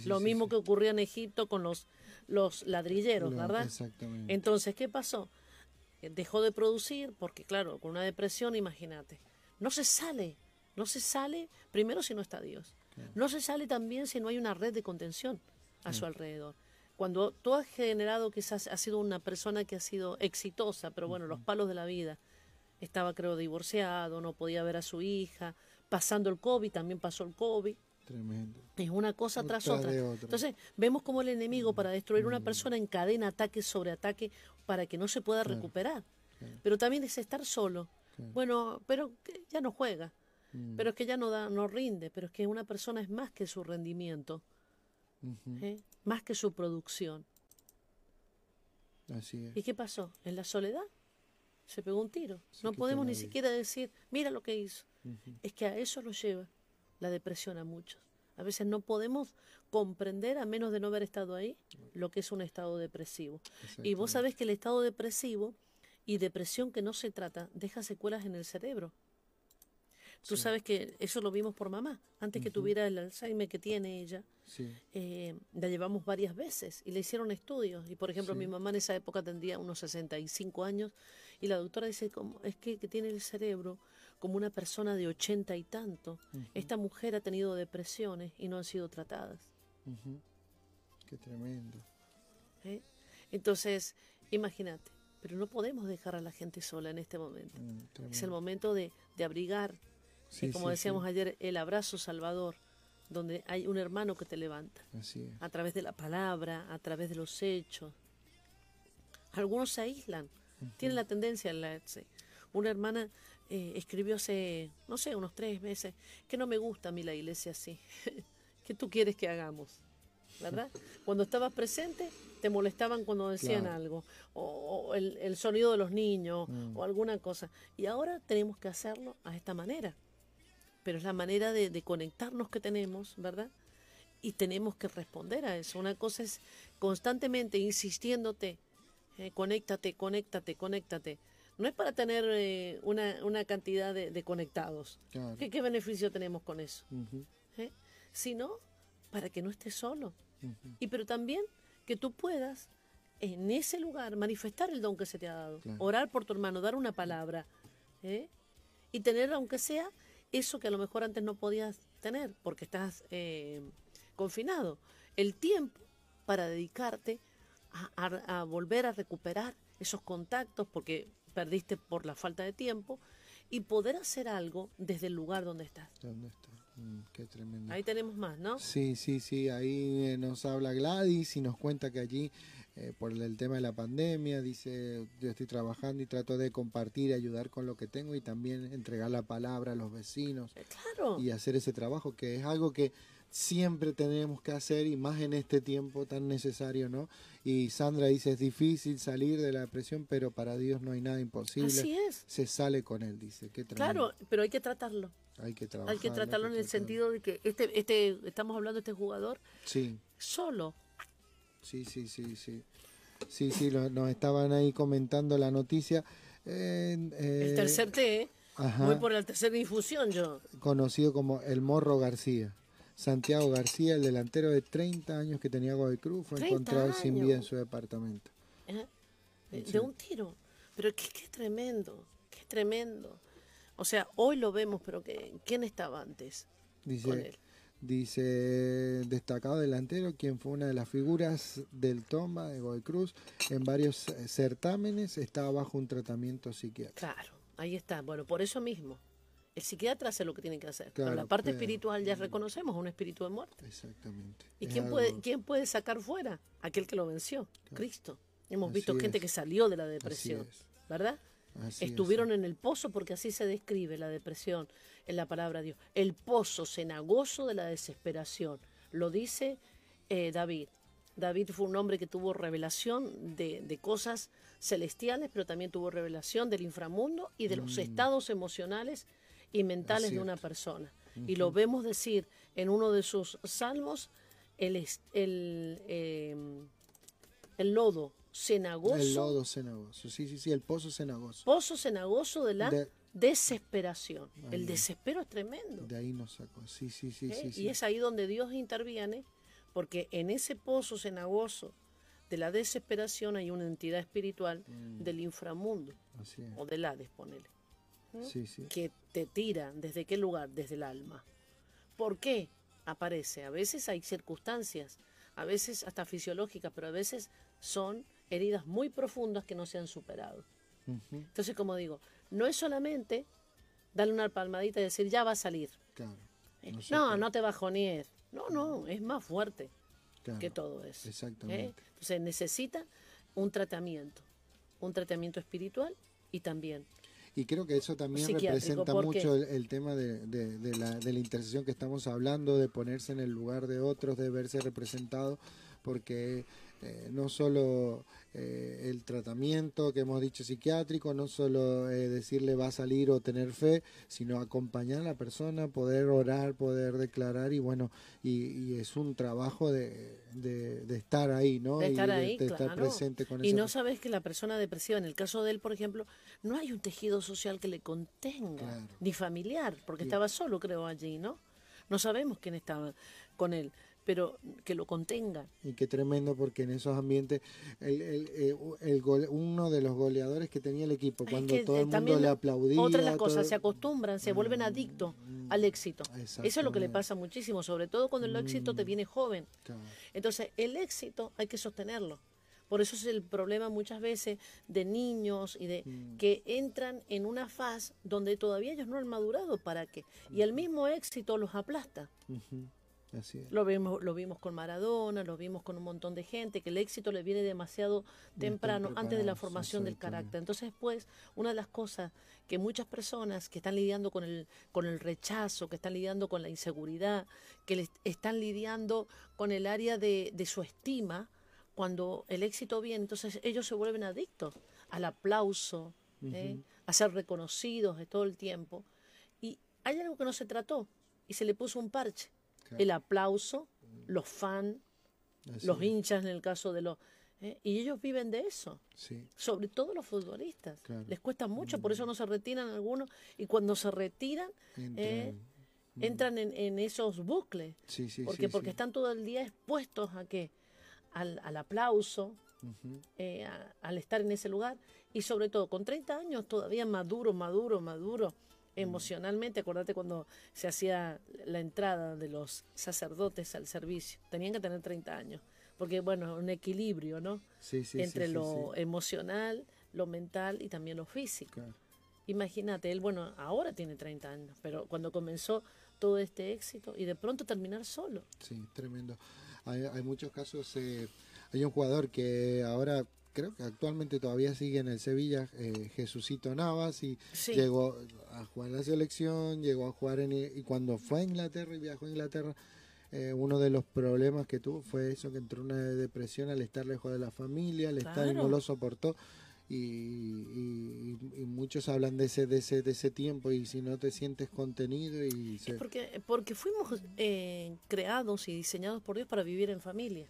Lo mismo que ocurrió en Egipto con los, los ladrilleros, ¿verdad? Entonces, ¿qué pasó? Dejó de producir porque, claro, con una depresión, imagínate, no se sale, no se sale primero si no está Dios. No se sale también si no hay una red de contención a su alrededor. Cuando tú has generado, quizás has sido una persona que ha sido exitosa, pero bueno, los palos de la vida, estaba creo divorciado, no podía ver a su hija, pasando el COVID, también pasó el COVID. Tremendo. Es una cosa tras Tras otra. otra. Entonces, vemos como el enemigo para destruir una persona encadena ataque sobre ataque para que no se pueda recuperar. Pero también es estar solo. Bueno, pero ya no juega. Mm. Pero es que ya no da, no rinde. Pero es que una persona es más que su rendimiento, ¿eh? más que su producción. Así es. ¿Y qué pasó? En la soledad se pegó un tiro. Sí, no podemos ni siquiera decir, mira lo que hizo. Es que a eso lo lleva la depresión a muchos. A veces no podemos comprender, a menos de no haber estado ahí, lo que es un estado depresivo. Y vos sabés que el estado depresivo y depresión que no se trata deja secuelas en el cerebro. Tú Sí. sabes que eso lo vimos por mamá. Antes que tuviera el Alzheimer que tiene ella, Sí, eh, la llevamos varias veces y le hicieron estudios. Y por ejemplo, Sí. mi mamá en esa época tendría unos 65 años y la doctora dice, como, es que, que tiene el cerebro como una persona de 80 y tanto. Esta mujer ha tenido depresiones y no han sido tratadas. ujú. Qué tremendo. ¿eh? Entonces, imagínate, pero no podemos dejar a la gente sola en este momento. Mm, Es el momento de, de abrigar, Sí, como sí, decíamos sí. ayer, el abrazo salvador, donde hay un hermano que te levanta. Así es. a través de la palabra, a través de los hechos. Algunos se aíslan, tienen la tendencia a aislarse. Una hermana eh, escribió hace, no sé, unos tres meses, que no me gusta a mí la iglesia así. ¿Qué tú quieres que hagamos? ¿Verdad? Cuando estabas presente, te molestaban cuando decían Claro. algo, o, o el, el sonido de los niños, Mm. o alguna cosa. Y ahora tenemos que hacerlo a esta manera. Pero es la manera de, de conectarnos que tenemos, ¿verdad? y tenemos que responder a eso. Una cosa es constantemente insistiéndote, eh, conéctate, conéctate, conéctate. No es para tener eh, una, una cantidad de, de conectados. Claro. ¿Qué, qué beneficio tenemos con eso? Ujú, ¿Eh? Sino para que no estés solo. Y pero también que tú puedas en ese lugar manifestar el don que se te ha dado. Claro. Orar por tu hermano, dar una palabra. ¿eh? Y tener, aunque sea, eso que a lo mejor antes no podías tener porque estás eh, confinado. El tiempo para dedicarte a, a- a volver a recuperar esos contactos porque perdiste por la falta de tiempo y poder hacer algo desde el lugar donde estás. ¿Dónde está? Mm, qué tremendo. Ahí tenemos más, ¿no? Sí, sí, sí, ahí eh, nos habla Gladys y nos cuenta que allí, eh, por el tema de la pandemia, dice, yo estoy trabajando y trato de compartir, ayudar con lo que tengo y también entregar la palabra a los vecinos Eh, Claro. y hacer ese trabajo, que es algo que siempre tenemos que hacer y más en este tiempo tan necesario, ¿no? Y Sandra dice, es difícil salir de la depresión, pero para Dios no hay nada imposible. Así es. Se sale con él, dice. Qué. Claro, pero hay que tratarlo. Hay que trabajar. Hay que tratarlo en el sentido de que este, este, estamos hablando de este jugador Sí. solo. Sí, sí, sí, sí. Sí, sí, lo- nos estaban ahí comentando la noticia. Eh, eh, El tercer T, ¿eh? ajá, voy por la tercera infusión yo. conocido como el Morro García. Santiago García, el delantero de 30 años que tenía Godoy Cruz, fue 30 encontrado sin vida en su departamento. ¿eh? De, Sí. de un tiro. Pero qué, qué tremendo, qué tremendo. O sea, hoy lo vemos, pero que, ¿quién estaba antes con él? Dice destacado delantero, quien fue una de las figuras del Tomba de Godoy Cruz en varios certámenes, estaba bajo un tratamiento psiquiátrico. Claro, ahí está. Bueno, por eso mismo. El psiquiatra hace lo que tiene que hacer. pero la parte pero- espiritual ya reconocemos un espíritu de muerte. Exactamente. ¿Y quién algo- puede, quién puede sacar fuera? Aquel que lo venció, Cristo. Hemos Así visto gente es. que salió de la depresión, es, ¿verdad? así es. Estuvieron en el pozo porque así se describe la depresión en la palabra de Dios. El pozo cenagoso de la desesperación. Lo dice eh, David. David fue un hombre que tuvo revelación de, de cosas celestiales, pero también tuvo revelación del inframundo y de los estados emocionales y mentales de una persona. Y lo vemos decir en uno de sus salmos, el, el, eh, el lodo cenagoso, El lodo cenagoso, sí, sí, sí, el pozo cenagoso. pozo cenagoso de la De- desesperación. Ahí El desespero es tremendo. De ahí nos sacó, sí, sí, sí, ¿eh? sí. Y es ahí donde Dios interviene, porque en ese pozo cenagoso de la desesperación hay una entidad espiritual Mm. del inframundo, Así es. o del Hades, ponele, Sí, sí. que te tira. ¿Desde qué lugar? Desde el alma. ¿Por qué? Aparece. A veces hay circunstancias a veces hasta fisiológicas, pero a veces son heridas muy profundas que no se han superado. Entonces, como digo, no es solamente darle una palmadita y decir, ya va a salir. Eh, no, no, te bajonees. No, no, es más fuerte que todo eso. ¿eh? Exactamente. Entonces necesita un tratamiento, un tratamiento espiritual y también y creo que eso también representa mucho el, tema de, de, la, de la intercesión que estamos hablando, de ponerse en el lugar de otros, de verse representado, porque eh, no solo eh, el tratamiento que hemos dicho psiquiátrico, no solo eh, decirle va a salir o tener fe, sino acompañar a la persona, poder orar, poder declarar y bueno, y, es un trabajo de, de, estar ahí, ¿no? De estar ahí, de, estar presente con Y no sabes que la persona depresiva, en el caso de él, por ejemplo, no hay un tejido social que le contenga, ni familiar, porque estaba solo, creo, allí, ¿no? No sabemos quién estaba con él pero que lo contenga. Y qué tremendo porque en esos ambientes el, el, eh, el, uno de los goleadores que tenía el equipo, cuando todo el mundo le aplaudía. Otra de las cosas, se acostumbran, se vuelven mm, adictos al éxito. Eso es lo que le pasa muchísimo, sobre todo cuando el éxito te mm, viene joven. Entonces, el éxito hay que sostenerlo. Por eso es el problema muchas veces de niños y de mm. que entran en una fase donde todavía ellos no han madurado para qué. Y el mismo éxito los aplasta. Lo vimos, lo vimos con Maradona, lo vimos con un montón de gente, que el éxito le viene demasiado temprano, antes de la formación del carácter. Entonces, pues, una de las cosas que muchas personas que están lidiando con el, con el rechazo, que están lidiando con la inseguridad, que están lidiando con el área de, su estima, cuando el éxito viene, entonces ellos se vuelven adictos al aplauso, ¿eh? a ser reconocidos de todo el tiempo. Y hay algo que no se trató y se le puso un parche el aplauso, los fans, los hinchas en el caso de los... ¿eh? Y ellos viven de eso. Sobre todo los futbolistas. Les cuesta mucho, por eso mm. no se retiran algunos. Y cuando se retiran, entran, eh, en, esos bucles. porque porque están todo el día expuestos a qué? Al, aplauso, eh, al estar en ese lugar. Y sobre todo, con 30 años todavía maduro, maduro, maduro emocionalmente, acordate cuando se hacía la entrada de los sacerdotes al servicio, tenían que tener 30 años, porque bueno, un equilibrio, ¿no? Sí, sí, Entre lo emocional, lo mental y también lo físico. Imagínate, él, bueno, ahora tiene 30 años, pero cuando comenzó todo este éxito y de pronto terminar solo. Sí, tremendo. Hay, hay muchos casos, eh, hay un jugador que ahora creo que actualmente todavía sigue en el Sevilla, eh, Jesucito Navas, y llegó a jugar en la selección, llegó a jugar en... Y cuando fue a Inglaterra y viajó a Inglaterra, eh, uno de los problemas que tuvo fue eso, que entró una depresión al estar lejos de la familia, al estar y no lo soportó. Y, muchos hablan de ese, de ese de ese tiempo y si no te sientes contenido y porque porque fuimos eh, creados y diseñados por Dios para vivir en familia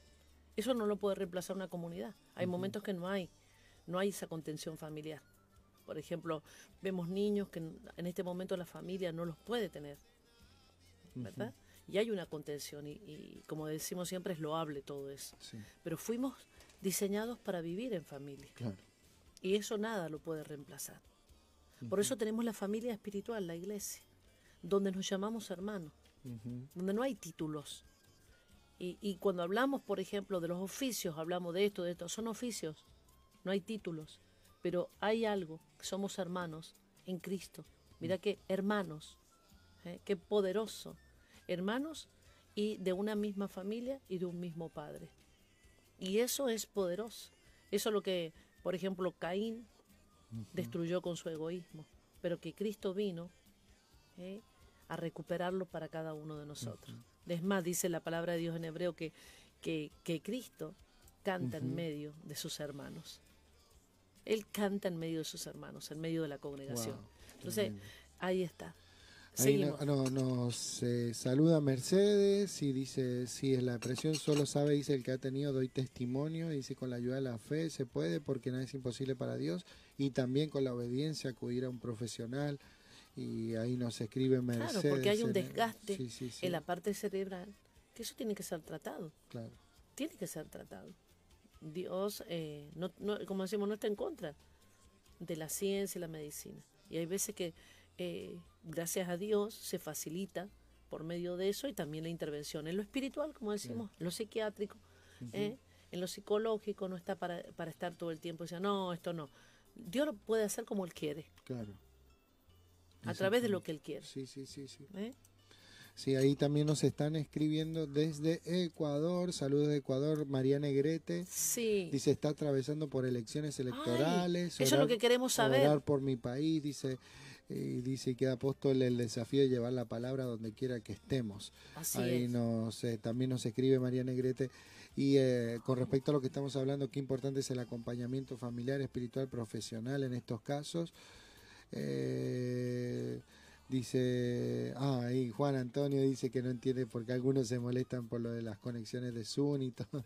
eso no lo puede reemplazar una comunidad. Hay momentos que no hay, no hay esa contención familiar. Por ejemplo, vemos niños que en este momento la familia no los puede tener, ¿verdad? Y hay una contención y, como decimos siempre es loable todo eso. Pero fuimos diseñados para vivir en familia. Y eso nada lo puede reemplazar. Por eso tenemos la familia espiritual, la iglesia, donde nos llamamos hermanos, donde no hay títulos, y, cuando hablamos, por ejemplo, de los oficios, hablamos de esto, de esto, son oficios, no hay títulos, pero hay algo, somos hermanos en Cristo. Mira qué hermanos, ¿eh? qué poderoso, hermanos y de una misma familia y de un mismo padre. Y eso es poderoso. Eso es lo que, por ejemplo, Caín destruyó con su egoísmo, pero que Cristo vino ¿eh? a recuperarlo para cada uno de nosotros. Es más, dice la palabra de Dios en hebreo que, que, Cristo canta en medio de sus hermanos. Él canta en medio de sus hermanos, en medio de la congregación. Entonces, ahí está. Ahí nos eh, saluda Mercedes y dice, si es la presión solo sabe, dice el que ha tenido, doy testimonio, dice con la ayuda de la fe se puede porque nada es imposible para Dios y también con la obediencia acudir a un profesional y ahí nos escribe Mercedes. Claro, porque hay un desgaste en la parte cerebral, que eso tiene que ser tratado. Claro. Tiene que ser tratado. Dios, eh, no, como decimos, no está en contra de la ciencia y la medicina. Y hay veces que, eh, gracias a Dios, se facilita por medio de eso y también la intervención en lo espiritual, como decimos, lo psiquiátrico, ¿eh? En lo psicológico no está para, para estar todo el tiempo diciendo, no, esto no. Dios lo puede hacer como Él quiere. Claro. A través de lo que Él quiere. Sí, sí, sí, sí. ¿eh? Sí, ahí también nos están escribiendo desde Ecuador. Saludos de Ecuador, María Negrete. Sí. Dice, está atravesando por elecciones electorales. eso es lo que queremos saber. Orar por mi país, dice. Y dice que apóstol el desafío de llevar la palabra donde quiera que estemos. Así Ahí es. nos eh, también nos escribe María Negrete. Y eh, con respecto a lo que estamos hablando, qué importante es el acompañamiento familiar, espiritual, profesional en estos casos. Eh, dice, ah, ahí Juan Antonio dice que no entiende por qué algunos se molestan por lo de las conexiones de Zoom y todo.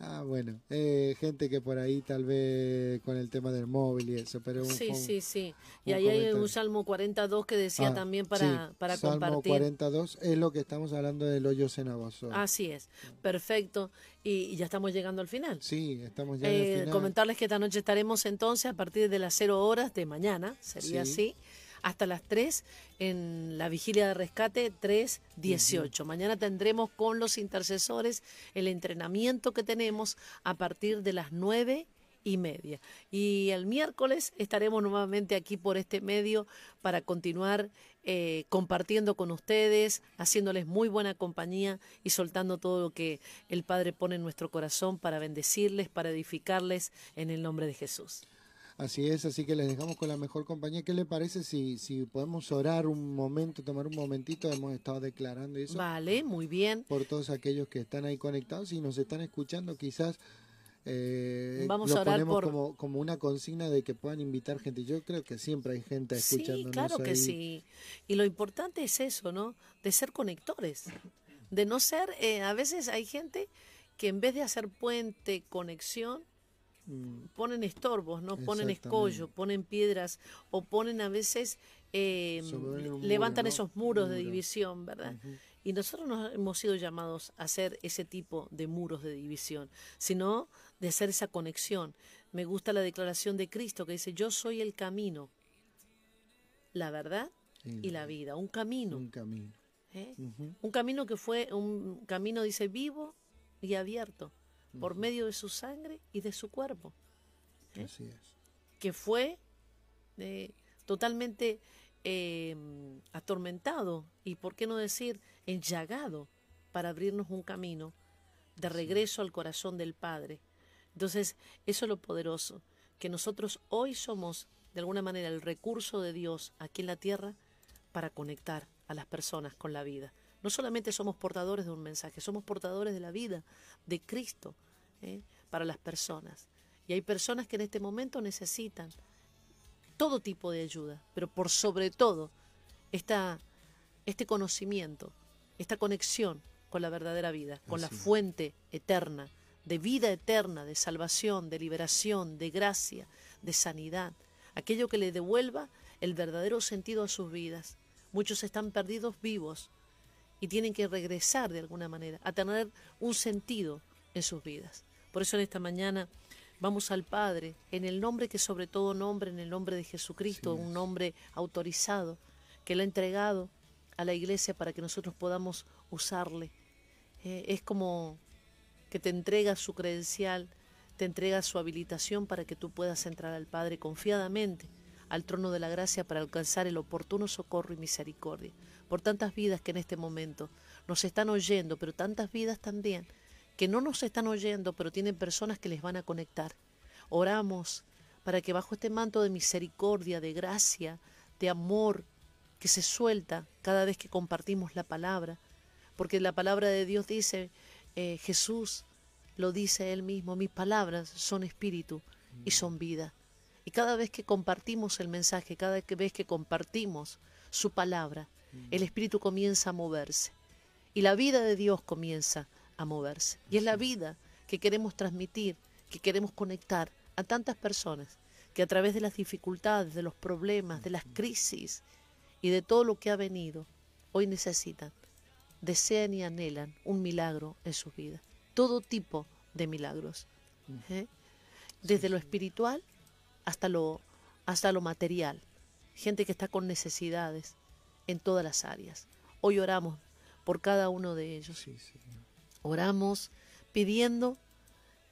Ah, bueno, eh, gente que por ahí tal vez con el tema del móvil y eso, pero un, Sí, un- sí, sí. Y ahí hay un Salmo 42 que decía Ah, también para, sí, para Salmo compartir. 42 es lo que estamos hablando del hoyo cenagoso. Así es, perfecto. Y, y ya estamos llegando al final. Sí, estamos ya en Eh, final. comentarles que esta noche estaremos entonces a partir de las 0 horas de mañana, sería Sí. así, hasta las 3 en la vigilia de rescate 3.18. Mañana tendremos con los intercesores el entrenamiento que tenemos a partir de las 9 y media. Y el miércoles estaremos nuevamente aquí por este medio para continuar eh, compartiendo con ustedes, haciéndoles muy buena compañía y soltando todo lo que el Padre pone en nuestro corazón para bendecirles, para edificarles en el nombre de Jesús. Así es, así que les dejamos con la mejor compañía. ¿Qué le parece si, si podemos orar un momento, tomar un momentito? Hemos estado declarando eso Vale, muy bien. por todos aquellos que están ahí conectados y nos están escuchando. Quizás eh, Vamos lo a orar ponemos por- como, como una consigna de que puedan invitar gente. Yo creo que siempre hay gente Sí, escuchándonos claro que ahí. sí. Y lo importante es eso, ¿no? De ser conectores. De no ser, eh, a veces hay gente que en vez de hacer puente, conexión, ponen estorbos, ¿no? Ponen escollo, ponen piedras o ponen a veces, eh, muro, levantan ¿no? esos muros de división, ¿verdad? Y nosotros no hemos sido llamados a hacer ese tipo de muros de división, sino de hacer esa conexión. Me gusta la declaración de Cristo que dice, yo soy el camino, la verdad y la vida, un camino. Un camino. ¿eh? Un camino que fue un camino, dice, vivo y abierto, por medio de su sangre y de su cuerpo, ¿Eh? Así es. que fue eh, totalmente eh, atormentado y, por qué no decir, enllagado para abrirnos un camino de regreso al corazón del Padre. Entonces, eso es lo poderoso, que nosotros hoy somos, de alguna manera, el recurso de Dios aquí en la tierra para conectar a las personas con la vida. No solamente somos portadores de un mensaje, somos portadores de la vida de Cristo ¿eh? para las personas. Y hay personas que en este momento necesitan todo tipo de ayuda, pero por sobre todo esta, este conocimiento, esta conexión con la verdadera vida, con la Así fuente eterna, de vida eterna, de salvación, de liberación, de gracia, de sanidad, aquello que le devuelva el verdadero sentido a sus vidas. Muchos están perdidos vivos y tienen que regresar de alguna manera a tener un sentido en sus vidas. Por eso en esta mañana vamos al Padre, en el nombre que sobre todo nombre, en el nombre de Jesucristo, un nombre autorizado, que le ha entregado a la iglesia para que nosotros podamos usarle. Eh, es como que te entrega su credencial, te entrega su habilitación para que tú puedas entrar al Padre confiadamente, al trono de la gracia para alcanzar el oportuno socorro y misericordia. Por tantas vidas que en este momento nos están oyendo, pero tantas vidas también que no nos están oyendo, pero tienen personas que les van a conectar. Oramos para que bajo este manto de misericordia, de gracia, de amor, que se suelta cada vez que compartimos la palabra, porque la palabra de Dios dice, eh, Jesús lo dice él mismo, mis palabras son espíritu y son vida. Y cada vez que compartimos el mensaje, cada vez que compartimos su palabra, el espíritu comienza a moverse y la vida de Dios comienza a moverse. Y es la vida que queremos transmitir, que queremos conectar a tantas personas que a través de las dificultades, de los problemas, de las crisis y de todo lo que ha venido, hoy necesitan, desean y anhelan un milagro en sus vidas. Todo tipo de milagros. ¿eh? Desde lo espiritual hasta lo, hasta lo material. Gente que está con necesidades en todas las áreas. Hoy oramos por cada uno de ellos. Sí. Oramos pidiendo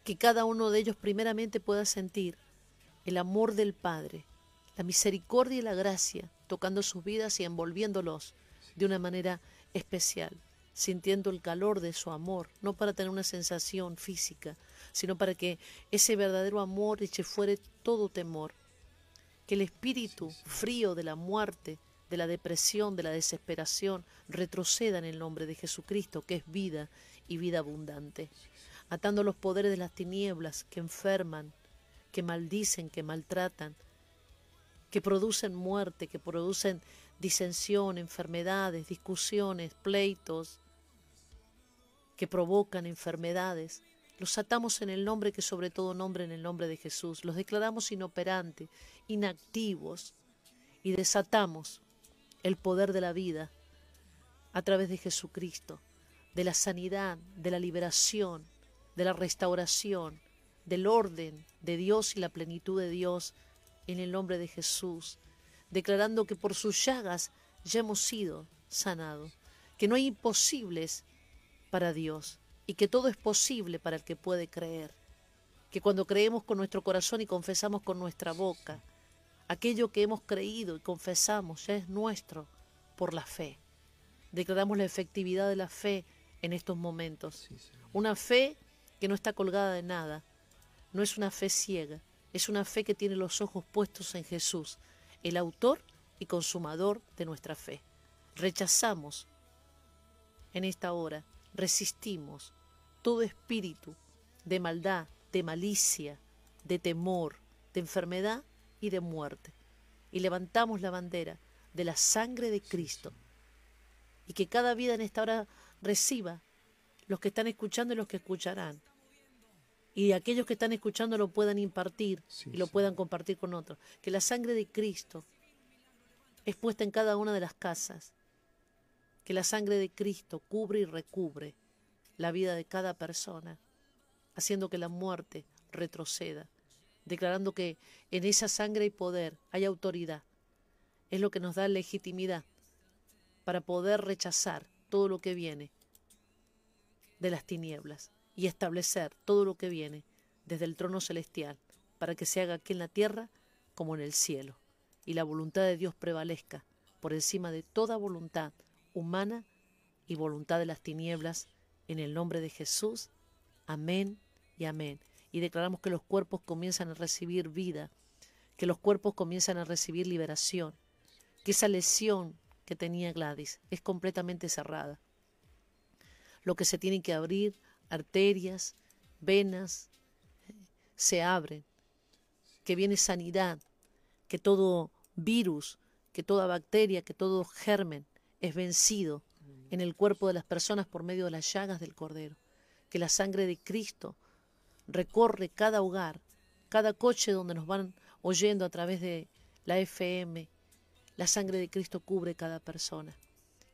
que cada uno de ellos primeramente pueda sentir el amor del Padre, la misericordia y la gracia tocando sus vidas y envolviéndolos de una manera especial, sintiendo el calor de su amor, no para tener una sensación física, sino para que ese verdadero amor eche fuera todo temor, que el espíritu frío de la muerte, de la depresión, de la desesperación, retroceda en el nombre de Jesucristo, que es vida y vida abundante, atando los poderes de las tinieblas que enferman, que maldicen, que maltratan, que producen muerte, que producen disensión, enfermedades, discusiones, pleitos, que provocan enfermedades. Los atamos en el nombre que sobre todo nombre en el nombre de Jesús. Los declaramos inoperantes, inactivos y desatamos el poder de la vida a través de Jesucristo, de la sanidad, de la liberación, de la restauración, del orden de Dios y la plenitud de Dios en el nombre de Jesús, declarando que por sus llagas ya hemos sido sanados, que no hay imposibles para Dios y que todo es posible para el que puede creer, que cuando creemos con nuestro corazón y confesamos con nuestra boca, aquello que hemos creído y confesamos ya es nuestro por la fe. Declaramos la efectividad de la fe en estos momentos. Una fe que no está colgada de nada, no es una fe ciega, es una fe que tiene los ojos puestos en Jesús, el autor y consumador de nuestra fe. Rechazamos en esta hora, resistimos todo espíritu de maldad, de malicia, de temor, de enfermedad y de muerte. Y levantamos la bandera de la sangre de Cristo. Y que cada vida en esta hora reciba los que están escuchando y los que escucharán y aquellos que están escuchando lo puedan impartir y lo puedan compartir con otros. Que la sangre de Cristo es puesta en cada una de las casas. Que la sangre de Cristo cubre y recubre la vida de cada persona, haciendo que la muerte retroceda, declarando que en esa sangre hay poder, hay autoridad. Es lo que nos da legitimidad para poder rechazar todo lo que viene de las tinieblas y establecer todo lo que viene desde el trono celestial, para que se haga aquí en la tierra como en el cielo, y la voluntad de Dios prevalezca por encima de toda voluntad humana y voluntad de las tinieblas, en el nombre de Jesús. Amén y amén. Y declaramos que los cuerpos comienzan a recibir vida, que los cuerpos comienzan a recibir liberación, que esa lesión que tenía Gladys es completamente cerrada. Lo que se tiene que abrir arterias, venas, se abren, que viene sanidad, que todo virus, que toda bacteria, que todo germen es vencido en el cuerpo de las personas por medio de las llagas del Cordero, que la sangre de Cristo recorre cada hogar, cada coche donde nos van oyendo a través de la FM, la sangre de Cristo cubre cada persona,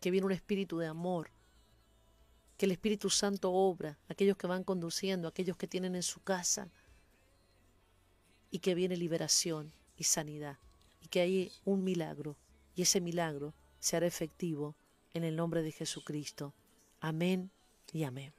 que viene un espíritu de amor, que el Espíritu Santo obra, aquellos que van conduciendo, aquellos que tienen en su casa, y que viene liberación y sanidad, y que hay un milagro, y ese milagro se hará efectivo en el nombre de Jesucristo. Amén y amén.